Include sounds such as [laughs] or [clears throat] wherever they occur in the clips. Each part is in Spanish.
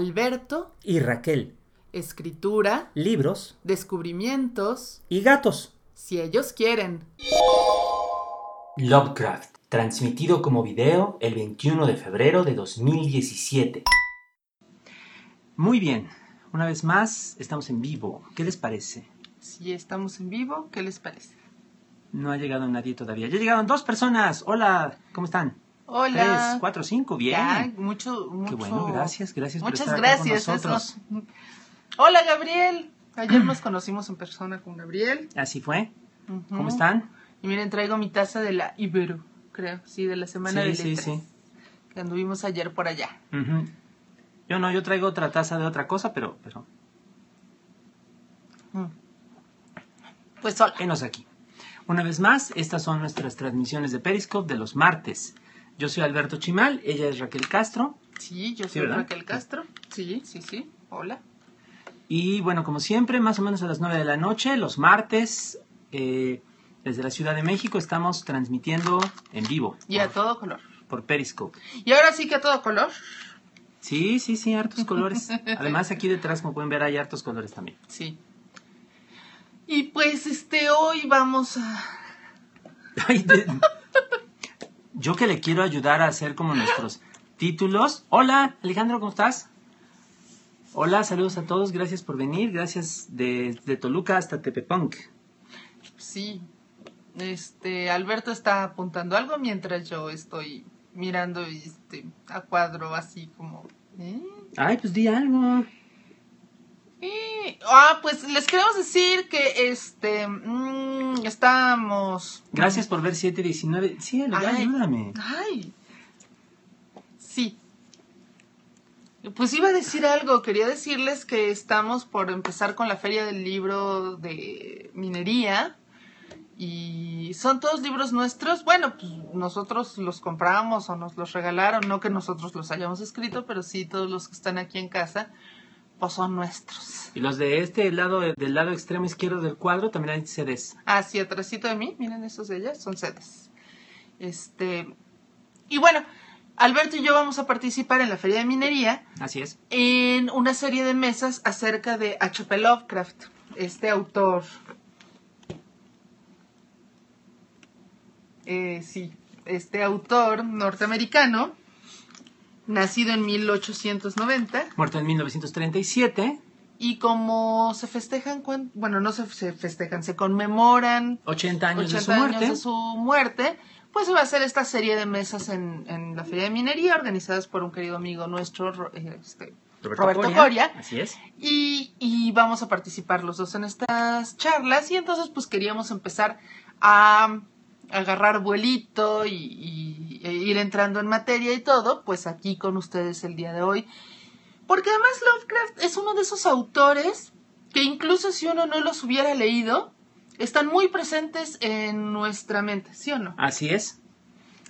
Alberto, y Raquel, escritura, libros descubrimientos, y gatos. si ellos quieren. Lovecraft, transmitido como video el 21 de febrero de 2017. Muy bien, una vez más estamos en vivo. ¿Qué les parece? Si estamos en vivo, ¿qué les parece? No ha llegado nadie todavía. Ya llegaron dos personas. Hola, ¿cómo están? Hola. Tres, cuatro, cinco, bien. Ya, mucho, mucho. Qué bueno, gracias, gracias por estar acá con gracias. nosotros. eso. Hola, Gabriel. Ayer nos conocimos en persona con Gabriel. Así fue. ¿Cómo están? Y miren, traigo mi taza de la Ibero, creo, sí, de la semana de Sí, sí, letras. sí. Que anduvimos ayer por allá. Yo no, yo traigo otra taza de otra cosa, pero, pero, Mm. Pues hola. enos aquí. Una vez más, estas son nuestras transmisiones de Periscope de los martes. Yo soy Alberto Chimal, ella es Raquel Castro. Sí, yo soy. Raquel Castro. Sí, sí, sí. Hola. Y bueno, como siempre, más o menos a las 9 de la noche, los martes, eh, desde la Ciudad de México, estamos transmitiendo en vivo Y a todo color. por Periscope. Y ahora sí que a todo color. Sí, sí, sí, hartos colores. [laughs] Además, aquí detrás, como pueden ver, hay hartos colores también. Sí. Y pues este hoy vamos a [laughs] Ay, de- Yo que le quiero ayudar a hacer como nuestros títulos. Hola, Alejandro, ¿cómo estás? Hola, saludos a todos, gracias por venir, gracias de, de Toluca hasta Tepepunk. sí. Este Alberto está apuntando algo mientras yo estoy mirando este a cuadro así como ¿eh? Ay, pues di algo. Y- ah, pues les queremos decir que este mm, estamos Gracias por ver 719. Sí, Ay. ayúdame. Ay. Sí. Pues iba a decir algo, quería decirles que estamos por empezar con la feria del libro de minería y son todos libros nuestros. Bueno, pues nosotros los compramos o nos los regalaron, no que nosotros los hayamos escrito, pero sí todos los que están aquí en casa, pues son nuestros. Y los de este lado, del lado extremo izquierdo del cuadro, también hay CDs. Así atrásito de mí, miren esos de ellas, son sedes. Este, y bueno, Alberto y yo vamos a participar en la Feria de Minería Así es. en una serie de mesas acerca de H.P. Lovecraft, este autor. Eh, sí, este autor norteamericano, nacido en 1890, Muerto en 1937, y como se festejan, bueno, no se, festejan, se conmemoran 80 años de 80 su años muerte. de su muerte, pues se va a hacer esta serie de mesas en, en la Feria de Minería, organizadas por un querido amigo nuestro, Ro- eh, este, Roberto Coria. Así es. y, y vamos a participar los dos en estas charlas, y entonces pues queríamos empezar a agarrar vuelito y, e ir entrando en materia y todo, pues aquí con ustedes el día de hoy. Porque además Lovecraft es uno de esos autores que incluso si uno no los hubiera leído, están muy presentes en nuestra mente, ¿sí o no? Así es.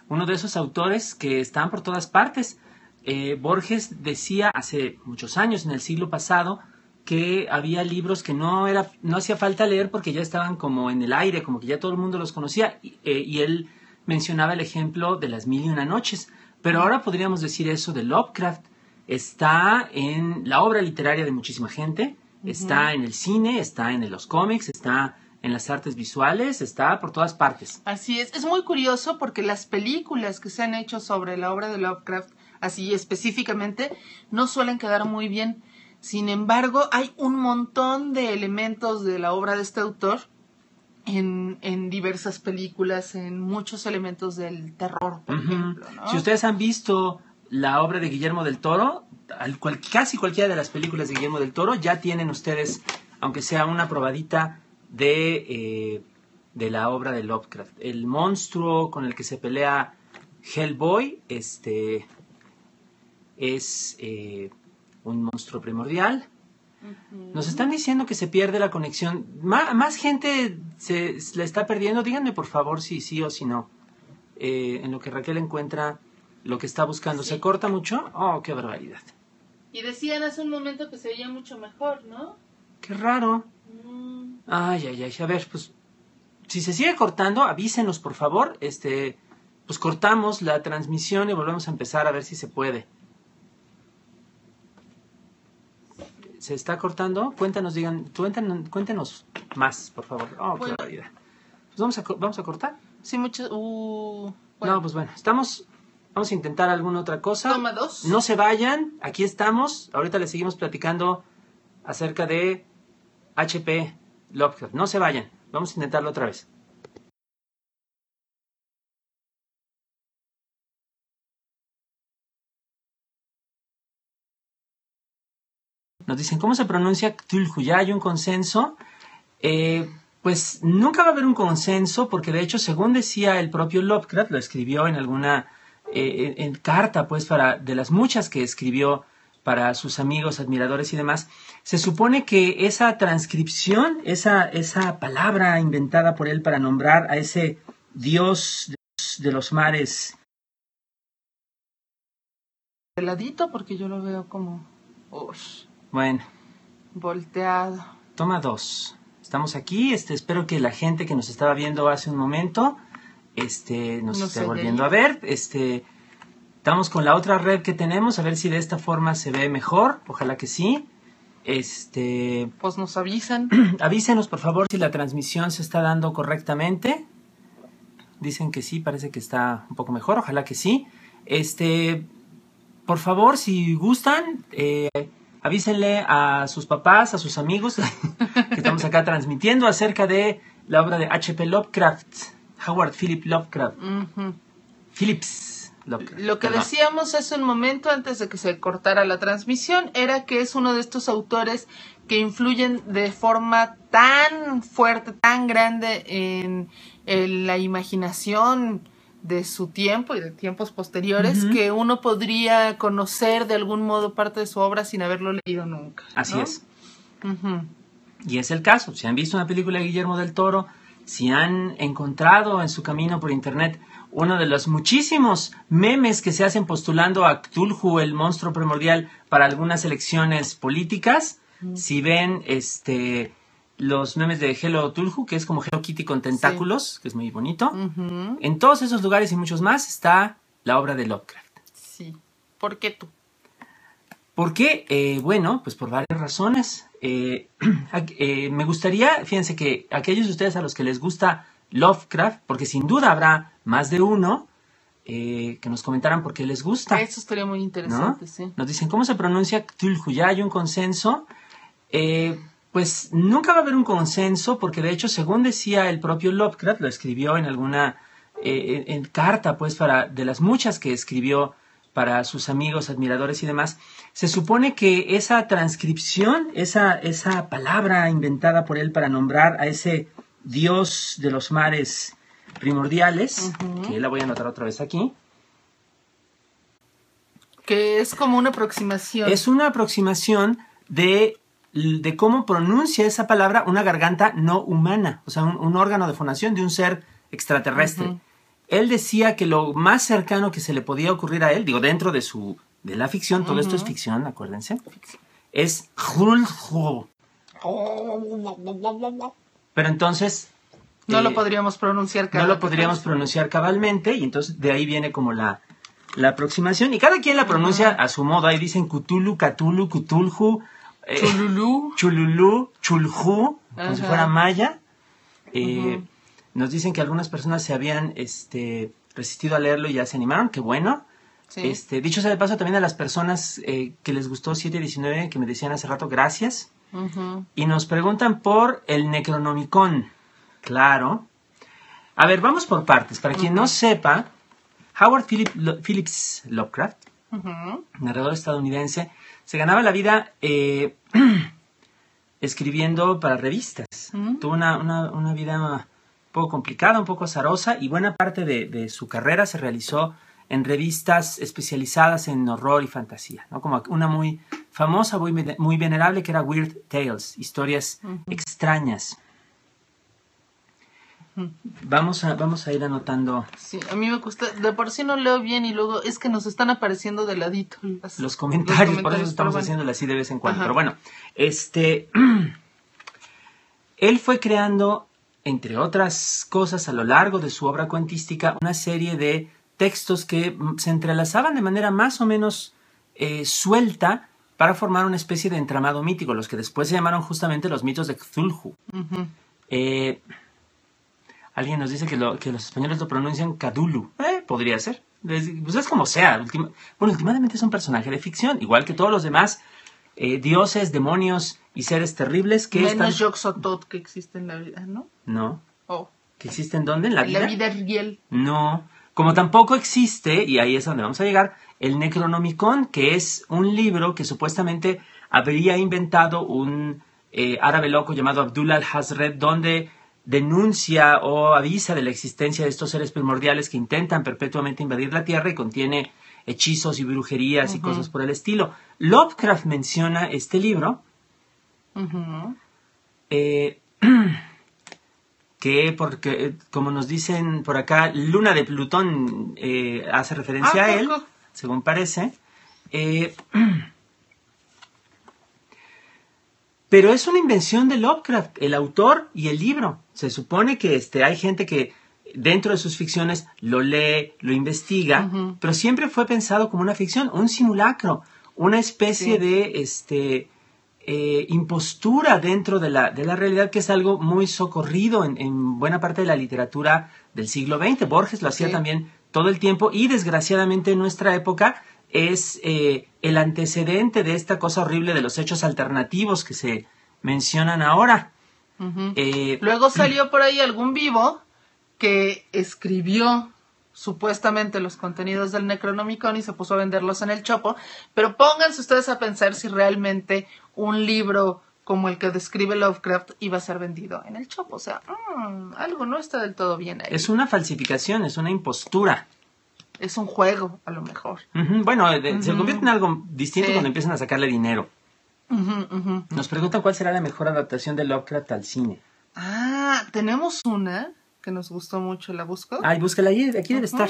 Uno de esos autores que están por todas partes. Eh, Borges decía hace muchos años, en el siglo pasado, que había libros que no era, no hacía falta leer porque ya estaban como en el aire, como que ya todo el mundo los conocía. Y, eh, y él mencionaba el ejemplo de las mil y una noches. Pero ahora podríamos decir eso de Lovecraft. Está en la obra literaria de muchísima gente, está en el cine, está en los cómics, está en las artes visuales, está por todas partes. Así es, es muy curioso porque las películas que se han hecho sobre la obra de Lovecraft, así específicamente, no suelen quedar muy bien. Sin embargo, hay un montón de elementos de la obra de este autor en, en diversas películas, en muchos elementos del terror, por ejemplo. ¿no? Si ustedes han visto la obra de Guillermo del Toro, al cual- casi cualquiera de las películas de Guillermo del Toro, ya tienen ustedes, aunque sea una probadita de, eh, de la obra de Lovecraft. El monstruo con el que se pelea Hellboy este, es eh, un monstruo primordial. Nos están diciendo que se pierde la conexión. Más gente se, la está perdiendo. Díganme por favor si sí o si no. Eh, en lo que Raquel encuentra lo que está buscando. Sí. ¿Se corta mucho? Oh, qué barbaridad. Y decían hace un momento que se veía mucho mejor, ¿no? Qué raro. Mm, Ay, ay, ay. A ver, pues si se sigue cortando, avísenos por favor. Este, pues cortamos la transmisión y volvemos a empezar a ver si se puede. Se está cortando. Cuéntanos, digan, cuéntanos, cuéntenos más, por favor. Oh, qué barbaridad. Pues vamos a, vamos a cortar. Sí, mucho. Uh, bueno, No, pues bueno, estamos. Vamos a intentar alguna otra cosa. toma dos. No se vayan, aquí estamos. Ahorita les seguimos platicando acerca de HP Lovecraft. No se vayan, vamos a intentarlo otra vez. Nos dicen, ¿cómo se pronuncia Cthulhu? Ya hay un consenso. Eh, pues nunca va a haber un consenso, porque de hecho, según decía el propio Lovecraft, lo escribió en alguna eh, en, carta, pues, para de las muchas que escribió para sus amigos, admiradores y demás, se supone que esa transcripción, esa, esa palabra inventada por él para nombrar a ese dios de los, mares, De ladito, porque yo lo veo como. Ush, bueno, volteado. Toma dos. Estamos aquí. Este, espero que la gente que nos estaba viendo hace un momento este, nos No esté volviendo a ver. Este, estamos con la otra red que tenemos, a ver si de esta forma se ve mejor. Ojalá que sí. Este, Pues nos avisan. [clears throat] avísenos por favor si la transmisión se está dando correctamente. Dicen que sí, parece que está un poco mejor. Ojalá que sí. Este, por favor, si gustan, eh, avísenle a sus papás, a sus amigos, [laughs] que estamos acá transmitiendo acerca de la obra de H.P. Lovecraft, Howard Philip Lovecraft. Phillips Lovecraft. Lo que perdón. decíamos hace un momento antes de que se cortara la transmisión era que es uno de estos autores que influyen de forma tan fuerte, tan grande en, en la imaginación de su tiempo y de tiempos posteriores que uno podría conocer de algún modo parte de su obra sin haberlo leído nunca. Así es. Y es el caso. Si han visto una película de Guillermo del Toro, si han encontrado en su camino por internet uno de los muchísimos memes que se hacen postulando a Cthulhu, el monstruo primordial, para algunas elecciones políticas, si ven este los memes de Hello Cthulhu, que es como Hello Kitty con tentáculos, que es muy bonito, en todos esos lugares y muchos más está la obra de Lovecraft. Sí. ¿Por qué tú? ¿Por qué? Eh, bueno, pues por varias razones. Eh, [clears throat] eh, me gustaría, fíjense que aquellos de ustedes a los que les gusta Lovecraft, porque sin duda habrá más de uno, eh, que nos comentaran por qué les gusta. Eso estaría muy ¿no? interesante, sí. Nos dicen, ¿cómo se pronuncia Cthulhu? Ya hay un consenso. Eh, pues nunca va a haber un consenso, porque de hecho, según decía el propio Lovecraft, lo escribió en alguna eh, en, en carta, pues, para de las muchas que escribió para sus amigos, admiradores y demás, se supone que esa transcripción, esa, esa palabra inventada por él para nombrar a ese dios de los mares primordiales, que la voy a anotar otra vez aquí, Que es como una aproximación. Es una aproximación de, de cómo pronuncia esa palabra una garganta no humana, o sea, un, un órgano de fonación de un ser extraterrestre. Él decía que lo más cercano que se le podía ocurrir a él, digo, dentro de su de la ficción, todo esto es ficción, acuérdense, es. Pero entonces No eh, lo podríamos pronunciar no cada lo podríamos pronunciar cabalmente y entonces de ahí viene como la, la aproximación y cada quien la pronuncia a su modo. Ahí dicen Cthulhu, Cthulhu, Cthulhu eh, Chululú. Chululú, Chulhu como si fuera maya Eh, nos dicen que algunas personas se habían este resistido a leerlo y ya se animaron qué bueno Sí. este dicho sea de paso también a las personas eh, que les gustó 719 que me decían hace rato gracias y nos preguntan por el Necronomicon. Claro. A ver, vamos por partes. Para quien no sepa, Howard Philip- Lo- Phillips Lovecraft, narrador estadounidense, se ganaba la vida eh, [clears throat] escribiendo para revistas. Tuvo una, una- una vida un poco complicada, un poco azarosa, y buena parte de, de su carrera se realizó en revistas especializadas en horror y fantasía, ¿no? Como una muy famosa, muy, muy venerable, que era Weird Tales, historias extrañas. Vamos a, vamos a ir anotando Sí, a mí me gusta, de por sí no leo bien y luego es que nos están apareciendo de ladito las- los comentarios, por eso comentarios, estamos bueno. haciéndolo así de vez en cuando. Ajá. Pero bueno, este, [clears throat] él fue creando, entre otras cosas, a lo largo de su obra cuentística, una serie de textos que mm, se entrelazaban de manera más o menos eh, suelta, para formar una especie de entramado mítico, los que después se llamaron justamente los mitos de Cthulhu. Ujú. Eh, alguien nos dice que, lo- que los españoles lo pronuncian Cadulu. Eh, podría ser. Es, pues es como sea. Ultima- bueno, últimamente es un personaje de ficción, igual que todos los demás eh, dioses, demonios y seres terribles que Menos. Yoxotot que existe en la vida, ¿no? No. Oh, ¿Que existen dónde? ¿En la en vida? la vida real. No. Como tampoco existe, y ahí es donde vamos a llegar, el Necronomicon, que es un libro que supuestamente habría inventado un eh, árabe loco llamado Abdullah al-Hazred, donde denuncia o avisa de la existencia de estos seres primordiales que intentan perpetuamente invadir la Tierra y contiene hechizos y brujerías y cosas por el estilo. Lovecraft menciona este libro eh, [clears throat] que porque eh, como nos dicen por acá Luna de Plutón eh, hace referencia Ah, a él poco. según parece Eh, [clears throat] pero es una invención de Lovecraft el autor y el libro se supone que este hay gente que dentro de sus ficciones lo lee lo investiga pero siempre fue pensado como una ficción un simulacro una especie Sí. de este eh, impostura dentro de la, de la realidad, que es algo muy socorrido en, en buena parte de la literatura del siglo XX. Borges lo hacía Sí. también todo el tiempo y desgraciadamente en nuestra época es eh, el antecedente de esta cosa horrible de los hechos alternativos que se mencionan ahora. Eh, Luego [clears throat] salió por ahí algún vivo que escribió supuestamente los contenidos del Necronomicon y se puso a venderlos en el Chopo, pero pónganse ustedes a pensar si realmente un libro como el que describe Lovecraft iba a ser vendido en el Chopo, o sea, mm, algo no está del todo bien ahí. es una falsificación, es una impostura. Es un juego, a lo mejor. Bueno, se convierte en algo distinto Sí. cuando empiezan a sacarle dinero. Nos preguntan cuál será la mejor adaptación de Lovecraft al cine. Ah, tenemos una que nos gustó mucho, ¿la busco? Ay, búscala ahí, aquí debe estar.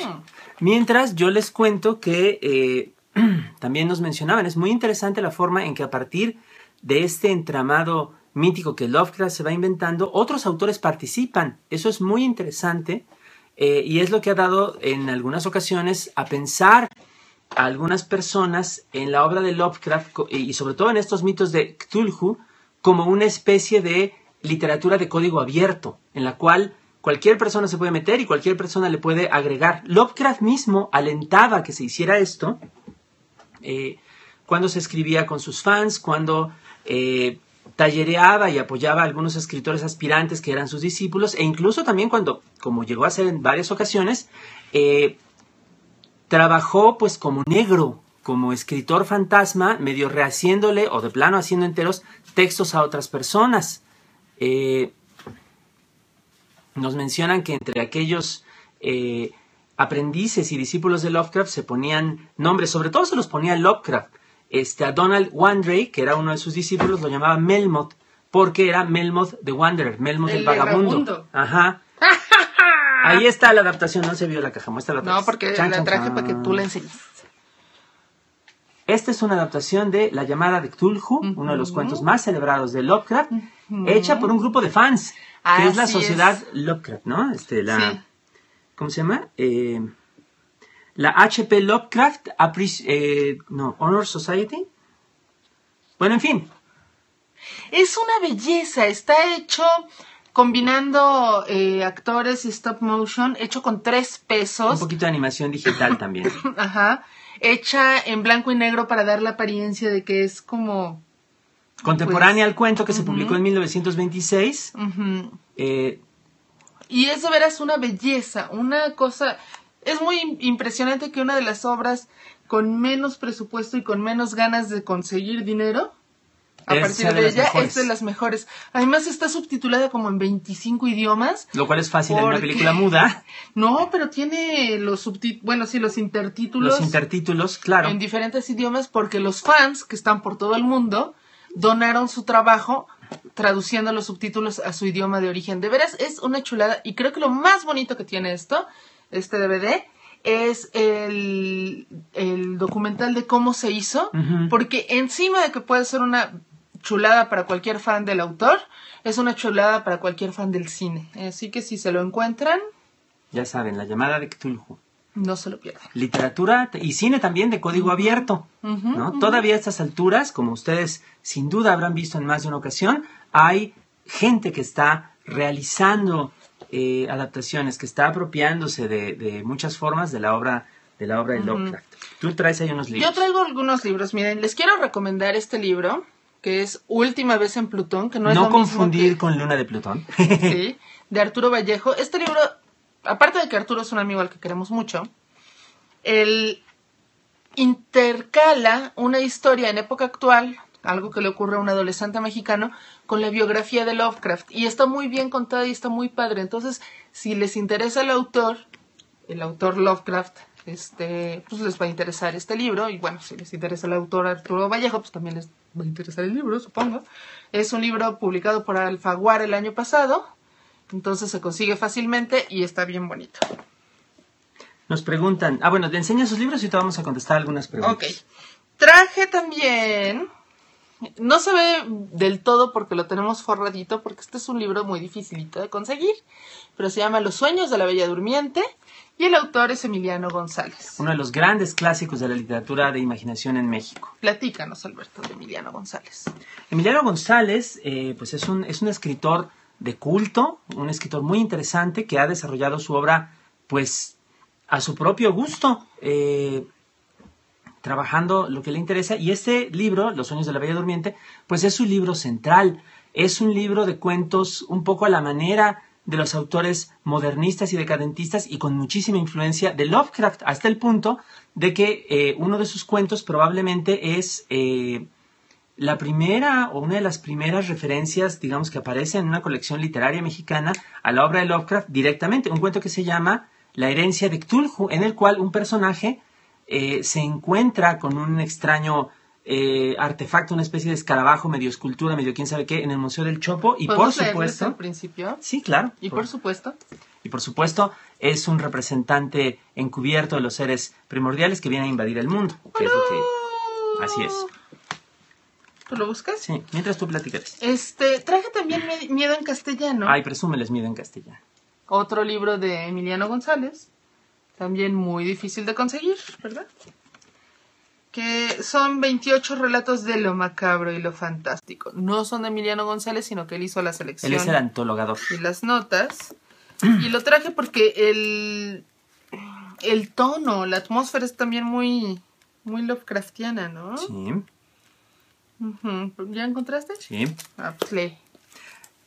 Mientras yo les cuento que eh, [clears throat] también nos mencionaban, es muy interesante la forma en que a partir de este entramado mítico que Lovecraft se va inventando, otros autores participan. Eso es muy interesante eh, y es lo que ha dado en algunas ocasiones a pensar a algunas personas en la obra de Lovecraft co- y sobre todo en estos mitos de Cthulhu como una especie de literatura de código abierto, en la cual cualquier persona se puede meter y cualquier persona le puede agregar. Lovecraft mismo alentaba que se hiciera esto eh, cuando se escribía con sus fans, cuando eh, tallereaba y apoyaba a algunos escritores aspirantes que eran sus discípulos, e incluso también cuando, como llegó a hacer en varias ocasiones, eh, trabajó pues como negro, como escritor fantasma, medio rehaciéndole o de plano haciendo enteros textos a otras personas. Eh, nos mencionan que entre aquellos eh, aprendices y discípulos de Lovecraft se ponían nombres, sobre todo se los ponía Lovecraft. Este, a Donald Wandrey, que era uno de sus discípulos, lo llamaba Melmoth, porque era Melmoth the Wanderer, Melmoth el, El vagabundo. vagabundo. Ajá. [laughs] Ahí está la adaptación, no se vio la caja, muestra la No, porque Chan, la traje chan. para que tú la enseñes. Esta es una adaptación de La llamada de Cthulhu, uno de los cuentos más celebrados de Lovecraft, hecha por un grupo de fans, que es la sociedad es. Lovecraft, ¿no? Este, la, Sí. ¿Cómo se llama? Eh, la HP Lovecraft eh, no, Honor Society. Bueno, en fin, Es una belleza, está hecho combinando eh, actores y stop motion, hecho con tres un pesos, poquito de animación digital también. [coughs] ajá, hecha en blanco y negro para dar la apariencia de que es como, Contemporánea Pues, al cuento que se publicó en 1926. ujú, eh, y es de veras una belleza, una cosa, es muy im- impresionante que una de las obras con menos presupuesto y con menos ganas de conseguir dinero, a Es partir de ella, mejores. es de las mejores. Además está subtitulada como en 25 idiomas. lo cual es fácil en una Porque- película muda. [laughs] No, pero tiene los subtítulos, bueno, sí, los intertítulos Los intertítulos, claro. en diferentes idiomas porque los fans que están por todo el mundo donaron su trabajo traduciendo los subtítulos a su idioma de origen. De veras es una chulada y creo que lo más bonito que tiene esto, este DVD, es el, el documental de cómo se hizo, porque encima de que puede ser una chulada para cualquier fan del autor, es una chulada para cualquier fan del cine. Así que si se lo encuentran, Ya saben, la llamada de Cthulhu. No se lo pierdan. Literatura y cine también de código abierto. ¿no? Todavía a estas alturas, como ustedes sin duda habrán visto en más de una ocasión, hay gente que está realizando eh, adaptaciones, que está apropiándose de, de muchas formas de la obra de la obra de. Lovecraft. Tú traes ahí unos libros. Yo traigo algunos libros. Miren, les quiero recomendar este libro, que es Última vez en Plutón, que no, no es mismo confundir que- con Luna de Plutón. [laughs] Sí, de Arturo Vallejo. Este libro, aparte de que Arturo es un amigo al que queremos mucho, él intercala una historia en época actual, algo que le ocurre a un adolescente mexicano, con la biografía de Lovecraft. Y está muy bien contada y está muy padre. Entonces, si les interesa el autor, el autor Lovecraft, este, pues les va a interesar este libro. Y bueno, si les interesa el autor Arturo Vallejo, pues también les va a interesar el libro, supongo. Es un libro publicado por Alfaguara el año pasado. Entonces se consigue fácilmente y está bien bonito. Nos preguntan, ah bueno, le enseña sus libros y te vamos a contestar algunas Ok. preguntas. Traje también. No se ve del todo porque lo tenemos forradito, porque este es un libro muy dificilito de conseguir. Pero se llama Los sueños de la Bella Durmiente. Y el autor es Emiliano González. Uno de los grandes clásicos de la literatura de imaginación en México. Platícanos, Alberto, de Emiliano González. Emiliano González, eh, pues es un, es un escritor de culto, un escritor muy interesante que ha desarrollado su obra, pues, a su propio gusto, eh, trabajando lo que le interesa. Y este libro, Los sueños de la Bella Durmiente, pues es su libro central. Es un libro de cuentos un poco a la manera de los autores modernistas y decadentistas y con muchísima influencia de Lovecraft, hasta el punto de que eh, uno de sus cuentos probablemente es eh, la primera o una de las primeras referencias, digamos, que aparece en una colección literaria mexicana a la obra de Lovecraft directamente, un cuento que se llama La herencia de Cthulhu, en el cual un personaje eh, se encuentra con un extraño eh, artefacto, una especie de escarabajo, medio escultura, medio quién sabe qué, en el Museo del Chopo, y por ¿Podemos leerles supuesto... al principio? Sí, claro. Y por supuesto, Y por supuesto, es un representante encubierto de los seres primordiales que vienen a invadir el mundo. Que es lo que... Así es. ¿tú lo buscas? Sí, mientras tú platicas. Este, traje también Miedo en Castellano. Ay, presúmeles miedo en castellano. Otro libro de Emiliano González. También muy difícil de conseguir, ¿verdad? Que son 28 relatos de lo macabro y lo fantástico. No son de Emiliano González, sino que él hizo la selección Él es el antologador. y las notas. Y lo traje porque el, el tono, la atmósfera es también muy, muy Lovecraftiana, ¿no? Sí. ¿Ya encontraste? sí. Ah, lee.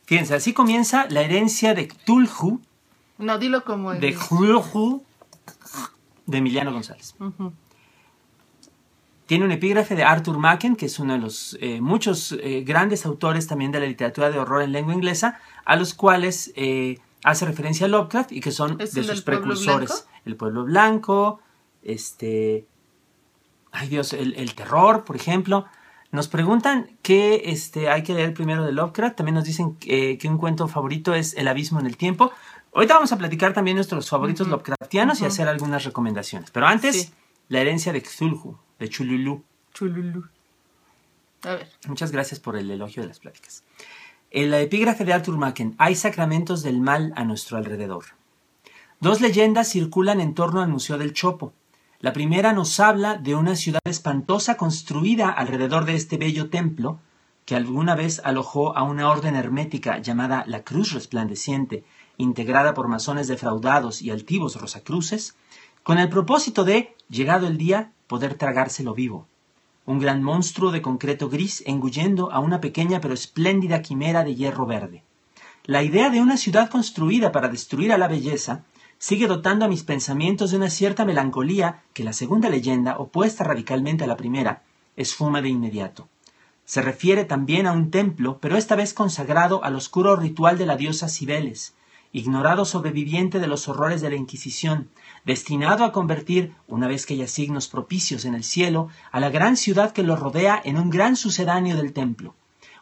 Fíjense, así comienza la herencia de Cthulhu, No, dilo como el... de Cthulhu, de Emiliano González. Tiene un epígrafe de Arthur Machen, que es uno de los eh, muchos eh, grandes autores también de la literatura de horror en lengua inglesa, a los cuales eh, hace referencia a Lovecraft y que son ¿Es de sus pueblo precursores. El pueblo blanco, este, ay Dios, el, el terror, por ejemplo. Nos preguntan qué este, hay que leer primero de Lovecraft. También nos dicen que un cuento favorito es El abismo en el tiempo. Ahorita vamos a platicar también nuestros favoritos. Lovecraftianos y hacer algunas recomendaciones. Pero antes, Sí. la herencia de Cthulhu, de Chululu. Chululu. A ver. Muchas gracias por el elogio de las pláticas. En la epígrafe de Arthur Machen, hay sacramentos del mal a nuestro alrededor. Dos leyendas circulan en torno al Museo del Chopo. La primera nos habla de una ciudad espantosa construida alrededor de este bello templo, que alguna vez alojó a una orden hermética llamada la Cruz Resplandeciente, integrada por masones defraudados y altivos rosacruces, con el propósito de, llegado el día, poder tragárselo vivo un gran monstruo de concreto gris engullendo a una pequeña pero espléndida quimera de hierro verde. La idea de una ciudad construida para destruir a la belleza sigue dotando a mis pensamientos de una cierta melancolía que la segunda leyenda, opuesta radicalmente a la primera, esfuma de inmediato. Se refiere también a un templo, pero esta vez consagrado al oscuro ritual de la diosa Cibeles, ignorado sobreviviente de los horrores de la Inquisición, destinado a convertir, una vez que haya signos propicios en el cielo, a la gran ciudad que lo rodea en un gran sucedáneo del templo.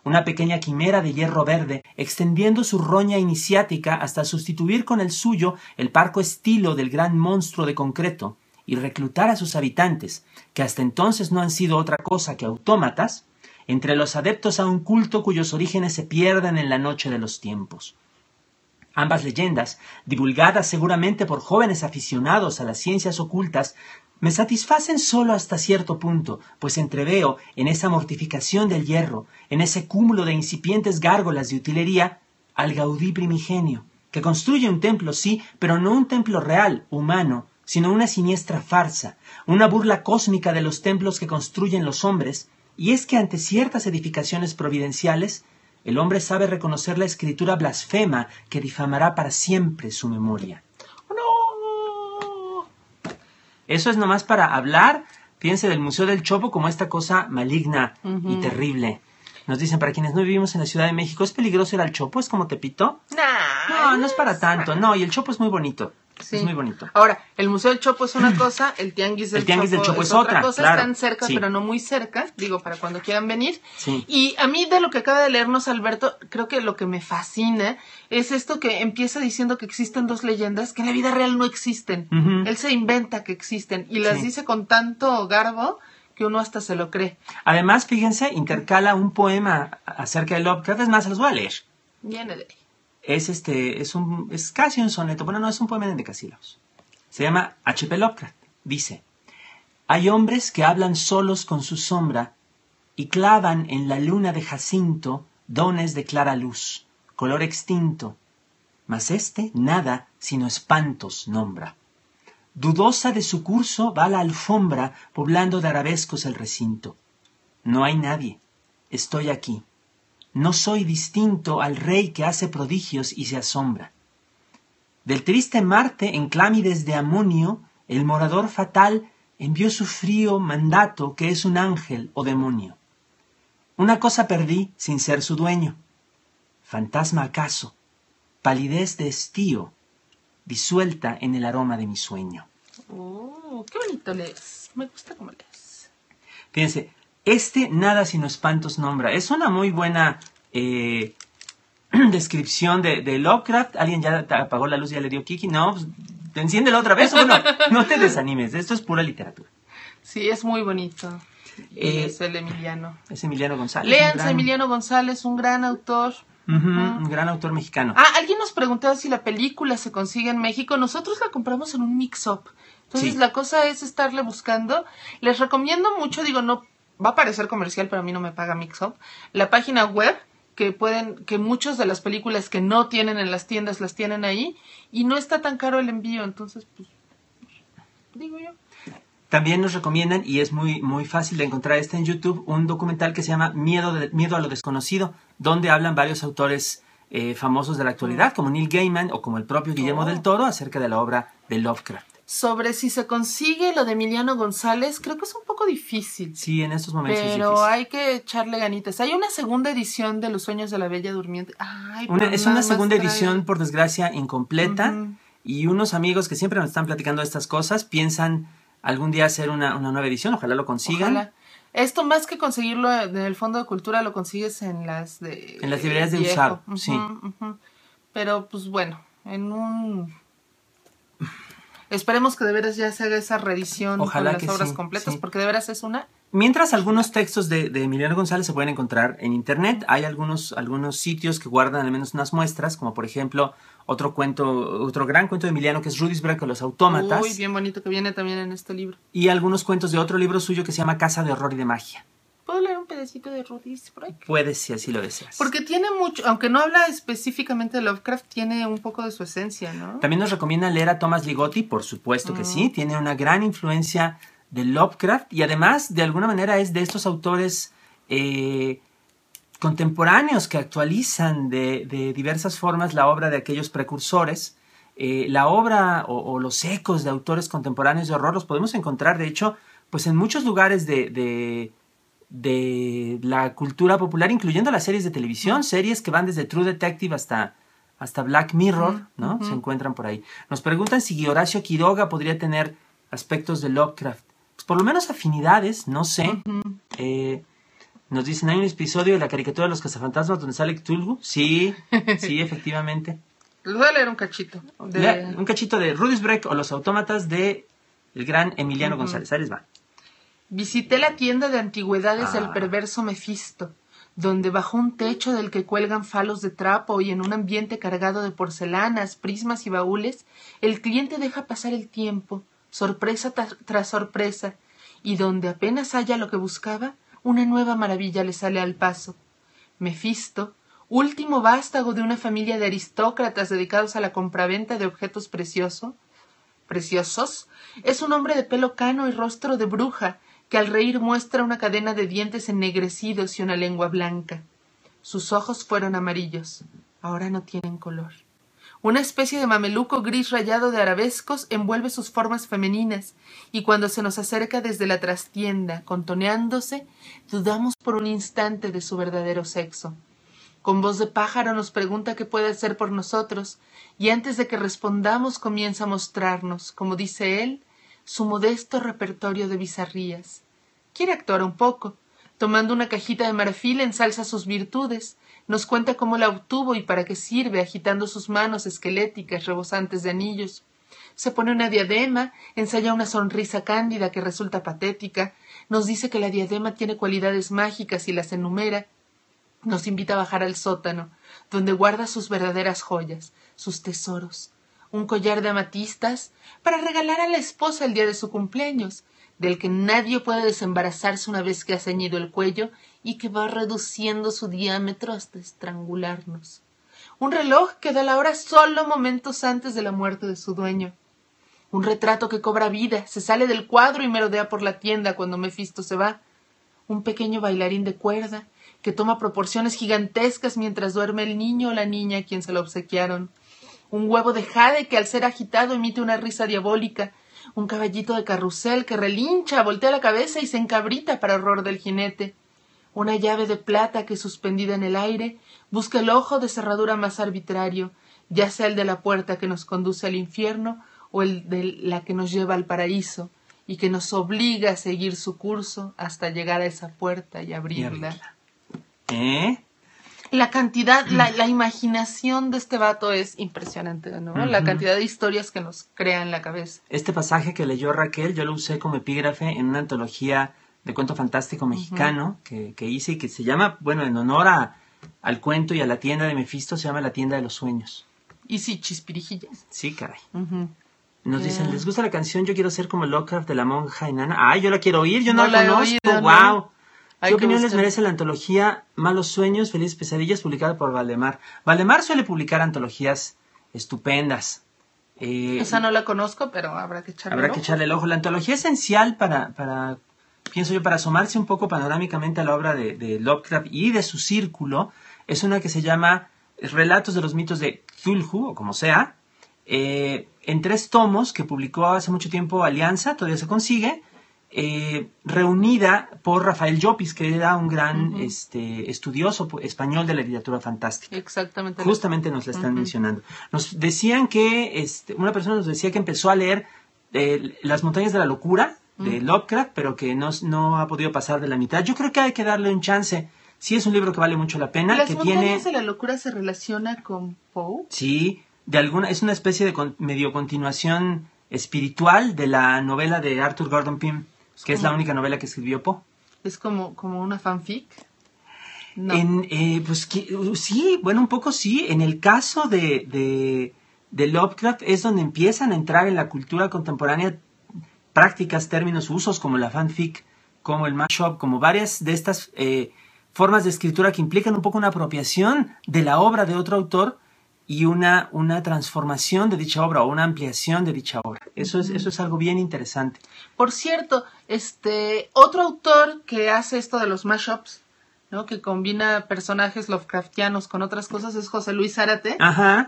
Una pequeña quimera de hierro verde, extendiendo su roña iniciática hasta sustituir con el suyo el parco estilo del gran monstruo de concreto, y reclutar a sus habitantes, que hasta entonces no han sido otra cosa que autómatas, entre los adeptos a un culto cuyos orígenes se pierden en la noche de los tiempos. Ambas leyendas, divulgadas seguramente por jóvenes aficionados a las ciencias ocultas, me satisfacen solo hasta cierto punto, pues entreveo en esa mortificación del hierro, en ese cúmulo de incipientes gárgolas de utilería, al Gaudí primigenio, que construye un templo, sí, pero no un templo real, humano, sino una siniestra farsa, una burla cósmica de los templos que construyen los hombres, y es que ante ciertas edificaciones providenciales, el hombre sabe reconocer la escritura blasfema que difamará para siempre su memoria. ¡No! Eso es nomás para hablar, fíjense, del Museo del Chopo como esta cosa maligna y terrible. Nos dicen, para quienes no vivimos en la Ciudad de México, ¿es peligroso ir al Chopo? ¿Es como Tepito? Nah, No, no es para tanto. No, y el Chopo es muy bonito. Sí. Es muy bonito. Ahora, el Museo del Chopo es una [clears throat] cosa, el Tianguis del El Tianguis del Chopo es otra otra, cosa. claro. Están cerca, Sí. pero no muy cerca, digo, para cuando quieran venir. Sí. Y a mí, de lo que acaba de leernos Alberto, creo que lo que me fascina es esto que empieza diciendo que existen dos leyendas que en la vida real no existen. Él se inventa que existen y las dice con tanto garbo que uno hasta se lo cree. Además, fíjense, intercala un poema acerca de Lovecraft. Es más, se los voy a leer. Viene de ahí. Es este, es un, es casi un soneto. Bueno, no, es un poema en decasílabos. Se llama H.P. Lovecraft. Dice, hay hombres que hablan solos con su sombra y clavan en la luna de Jacinto dones de clara luz, color extinto. Mas este nada sino espantos nombra. Dudosa de su curso va la alfombra poblando de arabescos el recinto. No hay nadie. Estoy aquí. No soy distinto al rey que hace prodigios y se asombra. Del triste Marte en clámides de amonio, el morador fatal envió su frío mandato que es un ángel o demonio. Una cosa perdí sin ser su dueño. Fantasma acaso, palidez de estío, disuelta en el aroma de mi sueño. Oh, qué bonito lees. Me gusta cómo lees. Fíjense, este nada sino espantos nombra. Es una muy buena eh, [clears throat] descripción de, de Lovecraft. ¿Alguien ya te apagó la luz y ya le dio Kiki? No, pues, enciéndela otra vez. Bueno, no te desanimes. Esto es pura literatura. Sí, es muy bonito. Eh, es el Emiliano. Es Emiliano González. un Léanse gran- Emiliano González, un gran autor. Un gran autor mexicano. Ah, alguien nos preguntaba si la película se consigue en México. Nosotros la compramos en un mix-up. Entonces Sí. la cosa es estarle buscando. Les recomiendo mucho, digo, no va a parecer comercial, pero a mí no me paga mix-up. La página web que pueden, que muchas de las películas que no tienen en las tiendas las tienen ahí y no está tan caro el envío. Entonces, pues, digo yo. También nos recomiendan, y es muy, muy fácil de encontrar este en YouTube, un documental que se llama Miedo, de- Miedo a lo Desconocido, donde hablan varios autores eh, famosos de la actualidad, como Neil Gaiman o como el propio Guillermo Oh. del Toro, acerca de la obra de Lovecraft. Sobre si se consigue lo de Emiliano González, creo que es un poco difícil. Sí, en estos momentos Pero hay que echarle ganitas. Hay una segunda edición de Los Sueños de la Bella Durmiente. Ay, Una- es una segunda trae- edición, por desgracia, incompleta. Y unos amigos que siempre nos están platicando de estas cosas piensan algún día hacer una, una nueva edición. Ojalá lo consigan. Ojalá. Esto más que conseguirlo en el Fondo de Cultura lo consigues en las de En las librerías de usado, sí. Pero pues bueno, en un esperemos que de veras ya se haga esa reedición Ojalá con que las obras sí, completas sí. porque de veras es una Mientras algunos textos de, de Emiliano González se pueden encontrar en internet, hay algunos, algunos sitios que guardan al menos unas muestras, como por ejemplo otro cuento, otro gran cuento de Emiliano que es Rudisberg con los autómatas, Uy, bien bonito que viene también en este libro. y algunos cuentos de otro libro suyo que se llama Casa de Horror y de Magia. ¿Puedo leer un pedacito de Rudis por ahí? Puedes si así lo deseas. Porque tiene mucho, aunque no habla específicamente de Lovecraft, tiene un poco de su esencia, ¿no? También nos recomienda leer a Thomas Ligotti, por supuesto que Mm. sí, tiene una gran influencia de Lovecraft y además de alguna manera es de estos autores eh, contemporáneos que actualizan de, de diversas formas la obra de aquellos precursores. Eh, la obra o, o los ecos de autores contemporáneos de horror los podemos encontrar, de hecho, pues en muchos lugares de, de, de la cultura popular, incluyendo las series de televisión, series que van desde True Detective hasta, hasta Black Mirror, ¿no? Se encuentran por ahí. Nos preguntan si Horacio Quiroga podría tener aspectos de Lovecraft. Pues por lo menos afinidades, no sé. Eh, nos dicen, hay un episodio de la caricatura de los cazafantasmas donde sale Cthulhu. Sí, [laughs] sí, efectivamente. Les voy a leer un cachito. de- Un cachito de Rudisbreck o los autómatas de el gran Emiliano González. Ahí les va. Visité la tienda de antigüedades del Ah. perverso Mefisto. donde bajo un techo del que cuelgan falos de trapo y en un ambiente cargado de porcelanas, prismas y baúles, el cliente deja pasar el tiempo, sorpresa tras sorpresa, y donde apenas haya lo que buscaba, una nueva maravilla le sale al paso. Mefisto, último vástago de una familia de aristócratas dedicados a la compraventa de objetos precioso, preciosos, es un hombre de pelo cano y rostro de bruja, que al reír muestra una cadena de dientes ennegrecidos y una lengua blanca. Sus ojos fueron amarillos, ahora no tienen color. Una especie de mameluco gris rayado de arabescos envuelve sus formas femeninas, y cuando se nos acerca desde la trastienda, contoneándose, dudamos por un instante de su verdadero sexo. Con voz de pájaro nos pregunta qué puede hacer por nosotros, y antes de que respondamos comienza a mostrarnos, como dice él, su modesto repertorio de bizarrías. Quiere actuar un poco. Tomando una cajita de marfil ensalza sus virtudes, nos cuenta cómo la obtuvo y para qué sirve, agitando sus manos esqueléticas rebosantes de anillos. Se pone una diadema, ensaya una sonrisa cándida que resulta patética, nos dice que la diadema tiene cualidades mágicas y las enumera, nos invita a bajar al sótano, donde guarda sus verdaderas joyas, sus tesoros, un collar de amatistas para regalar a la esposa el día de su cumpleaños, del que nadie puede desembarazarse una vez que ha ceñido el cuello y que va reduciendo su diámetro hasta estrangularnos. Un reloj que da la hora solo momentos antes de la muerte de su dueño. Un retrato que cobra vida, se sale del cuadro y merodea por la tienda cuando Mefisto se va. Un pequeño bailarín de cuerda, que toma proporciones gigantescas mientras duerme el niño o la niña a quien se lo obsequiaron un huevo de jade que al ser agitado emite una risa diabólica, un caballito de carrusel que relincha, voltea la cabeza y se encabrita para horror del jinete, una llave de plata que suspendida en el aire busca el ojo de cerradura más arbitrario, ya sea el de la puerta que nos conduce al infierno o el de la que nos lleva al paraíso y que nos obliga a seguir su curso hasta llegar a esa puerta y abrirla. ¿Eh? La cantidad, la, la, imaginación de este vato es impresionante, ¿no? La cantidad de historias que nos crea en la cabeza. Este pasaje que leyó Raquel, yo lo usé como epígrafe en una antología de cuento fantástico mexicano que, que, hice y que se llama, bueno, en honor a, al cuento y a la tienda de Mefisto, se llama La tienda de los sueños. Y sí, chispirijillas. Sí, caray. Nos dicen, ¿les gusta la canción Yo quiero ser como Lovecraft de la monja enana? Ay, yo la quiero oír, yo no, la, conozco, wow. ¿Qué opinión les merece la antología Malos Sueños, Felices Pesadillas, publicada por Valdemar? Valdemar suele publicar antologías estupendas. Eh, Esa no la conozco, pero habrá que echarle Habrá que echarle el ojo. La antología esencial para, para, pienso yo, para asomarse un poco panorámicamente a la obra de, de Lovecraft y de su círculo, es una que se llama Relatos de los mitos de Cthulhu, o como sea, eh, en tres tomos que publicó hace mucho tiempo Alianza, todavía se consigue, eh, reunida por Rafael Llopis, que era un gran este, estudioso español de la literatura fantástica. Exactamente. Justamente nos la están mencionando. Nos decían que, este, una persona nos decía que empezó a leer eh, Las montañas de la locura de Lovecraft, pero que no, no ha podido pasar de la mitad. Yo creo que hay que darle un chance. Sí, es un libro que vale mucho la pena. ¿Las que montañas de la locura se relaciona con Poe? Sí, de alguna, es una especie de medio continuación espiritual de la novela de Arthur Gordon Pym que es la única novela que escribió Poe. ¿Es como, como una fanfic? En, eh, pues sí, bueno, un poco sí. En el caso de, de, de, Lovecraft es donde empiezan a entrar en la cultura contemporánea prácticas, términos, usos como la fanfic, como el mashup, como varias de estas eh, formas de escritura que implican un poco una apropiación de la obra de otro autor y una, una transformación de dicha obra o una ampliación de dicha obra. Eso es, eso es algo bien interesante. Por cierto, este otro autor que hace esto de los mashups, ¿no? que combina personajes Lovecraftianos con otras cosas es José Luis Zárate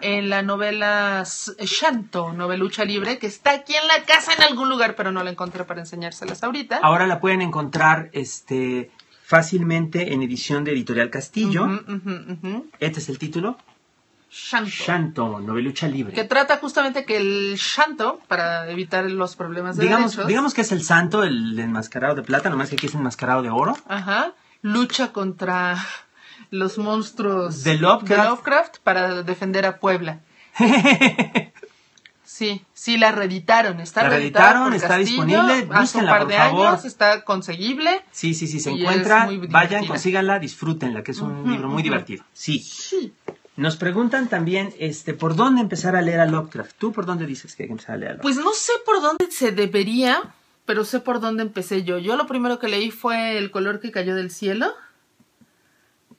en la novela Shanto, novelucha libre, que está aquí en la casa en algún lugar, pero no la encontré para enseñárselas ahorita. Ahora la pueden encontrar este fácilmente en edición de Editorial Castillo. Este es el título. Shanto. Shanto, novelucha libre. Que trata justamente que el Shanto, para evitar los problemas de digamos, Digamos que es el santo, el enmascarado de plata, nomás que aquí es enmascarado de oro. Ajá. Lucha contra los monstruos de Lovecraft, Lovecraft para defender a Puebla. [laughs] Sí, sí, la reeditaron. Está La reeditaron, por está Castillo disponible, Hace un par por de favor. años, está conseguible. Sí, sí, sí, se encuentra. Vayan, consíganla, disfrútenla, que es un libro muy divertido. Sí. Sí. Nos preguntan también, este, ¿por dónde empezar a leer a Lovecraft? ¿Tú por dónde dices que hay que empezar a leer a Lovecraft? Pues no sé por dónde se debería, pero sé por dónde empecé yo. Yo lo primero que leí fue El color que cayó del cielo,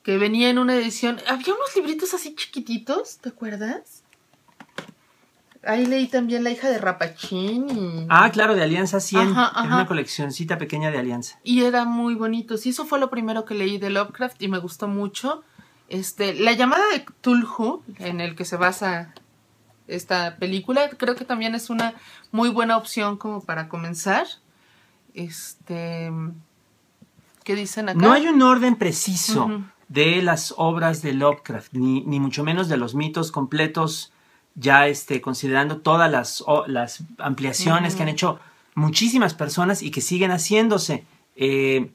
que venía en una edición. Había unos libritos así chiquititos, ¿te acuerdas? Ahí leí también La hija de Rapachín y, Ah, claro, de Alianza 100. Ajá, una coleccioncita pequeña de Alianza. y era muy bonito. Y eso fue lo primero que leí de Lovecraft y me gustó mucho. Este, la llamada de Cthulhu, en el que se basa esta película, creo que también es una muy buena opción como para comenzar. Este, ¿qué dicen acá? No hay un orden preciso de las obras de Lovecraft, ni, ni mucho menos de los mitos completos, ya este, considerando todas las, o- las ampliaciones que han hecho muchísimas personas y que siguen haciéndose. Eh,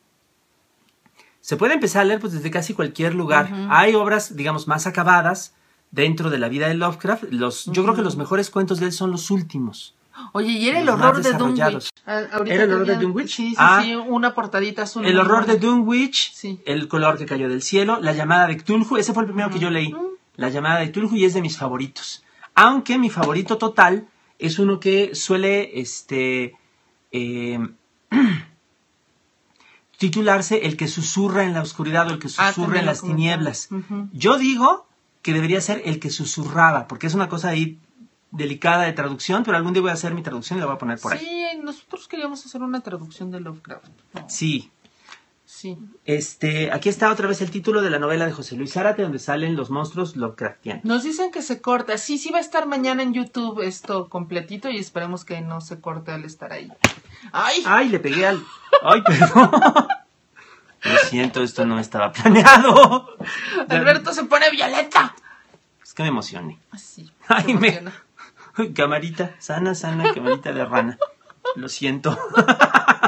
se puede empezar a leer pues, desde casi cualquier lugar. Hay obras, digamos, más acabadas dentro de la vida de Lovecraft. Los, Yo creo que los mejores cuentos de él son los últimos. Oye, y era el horror de. Dunwich. Ah, ¿Era el horror de Dunwich? Sí, sí, Ah. sí, una portadita azul. El horror de. Dunwich, Sí. El color que cayó del cielo, La llamada de Cthulhu, ese fue el primero que yo leí. La llamada de Cthulhu y es de mis favoritos. Aunque mi favorito total es uno que suele este eh, [clears throat] titularse El que susurra en la oscuridad o el que Ah, susurra en las tinieblas. Yo digo que debería ser el que susurraba, porque es una cosa ahí delicada de traducción, pero algún día voy a hacer mi traducción y la voy a poner por ahí. Sí, nosotros queríamos hacer una traducción de Lovecraft. No, Sí, sí. Este, aquí está otra vez el título de la novela de José Luis Zárate, donde salen los monstruos Lovecraftianos. Nos dicen que se corta. Sí, sí va a estar mañana en YouTube esto completito y esperemos que no se corte al estar ahí. ¡Ay! Ay, le pegué al. Ay, perdón. [laughs] Lo siento, esto no estaba planeado. Alberto se pone violeta. Es que me emocioné. Así. Ay, me. Camarita, sana, sana, camarita de rana. Lo siento. [laughs]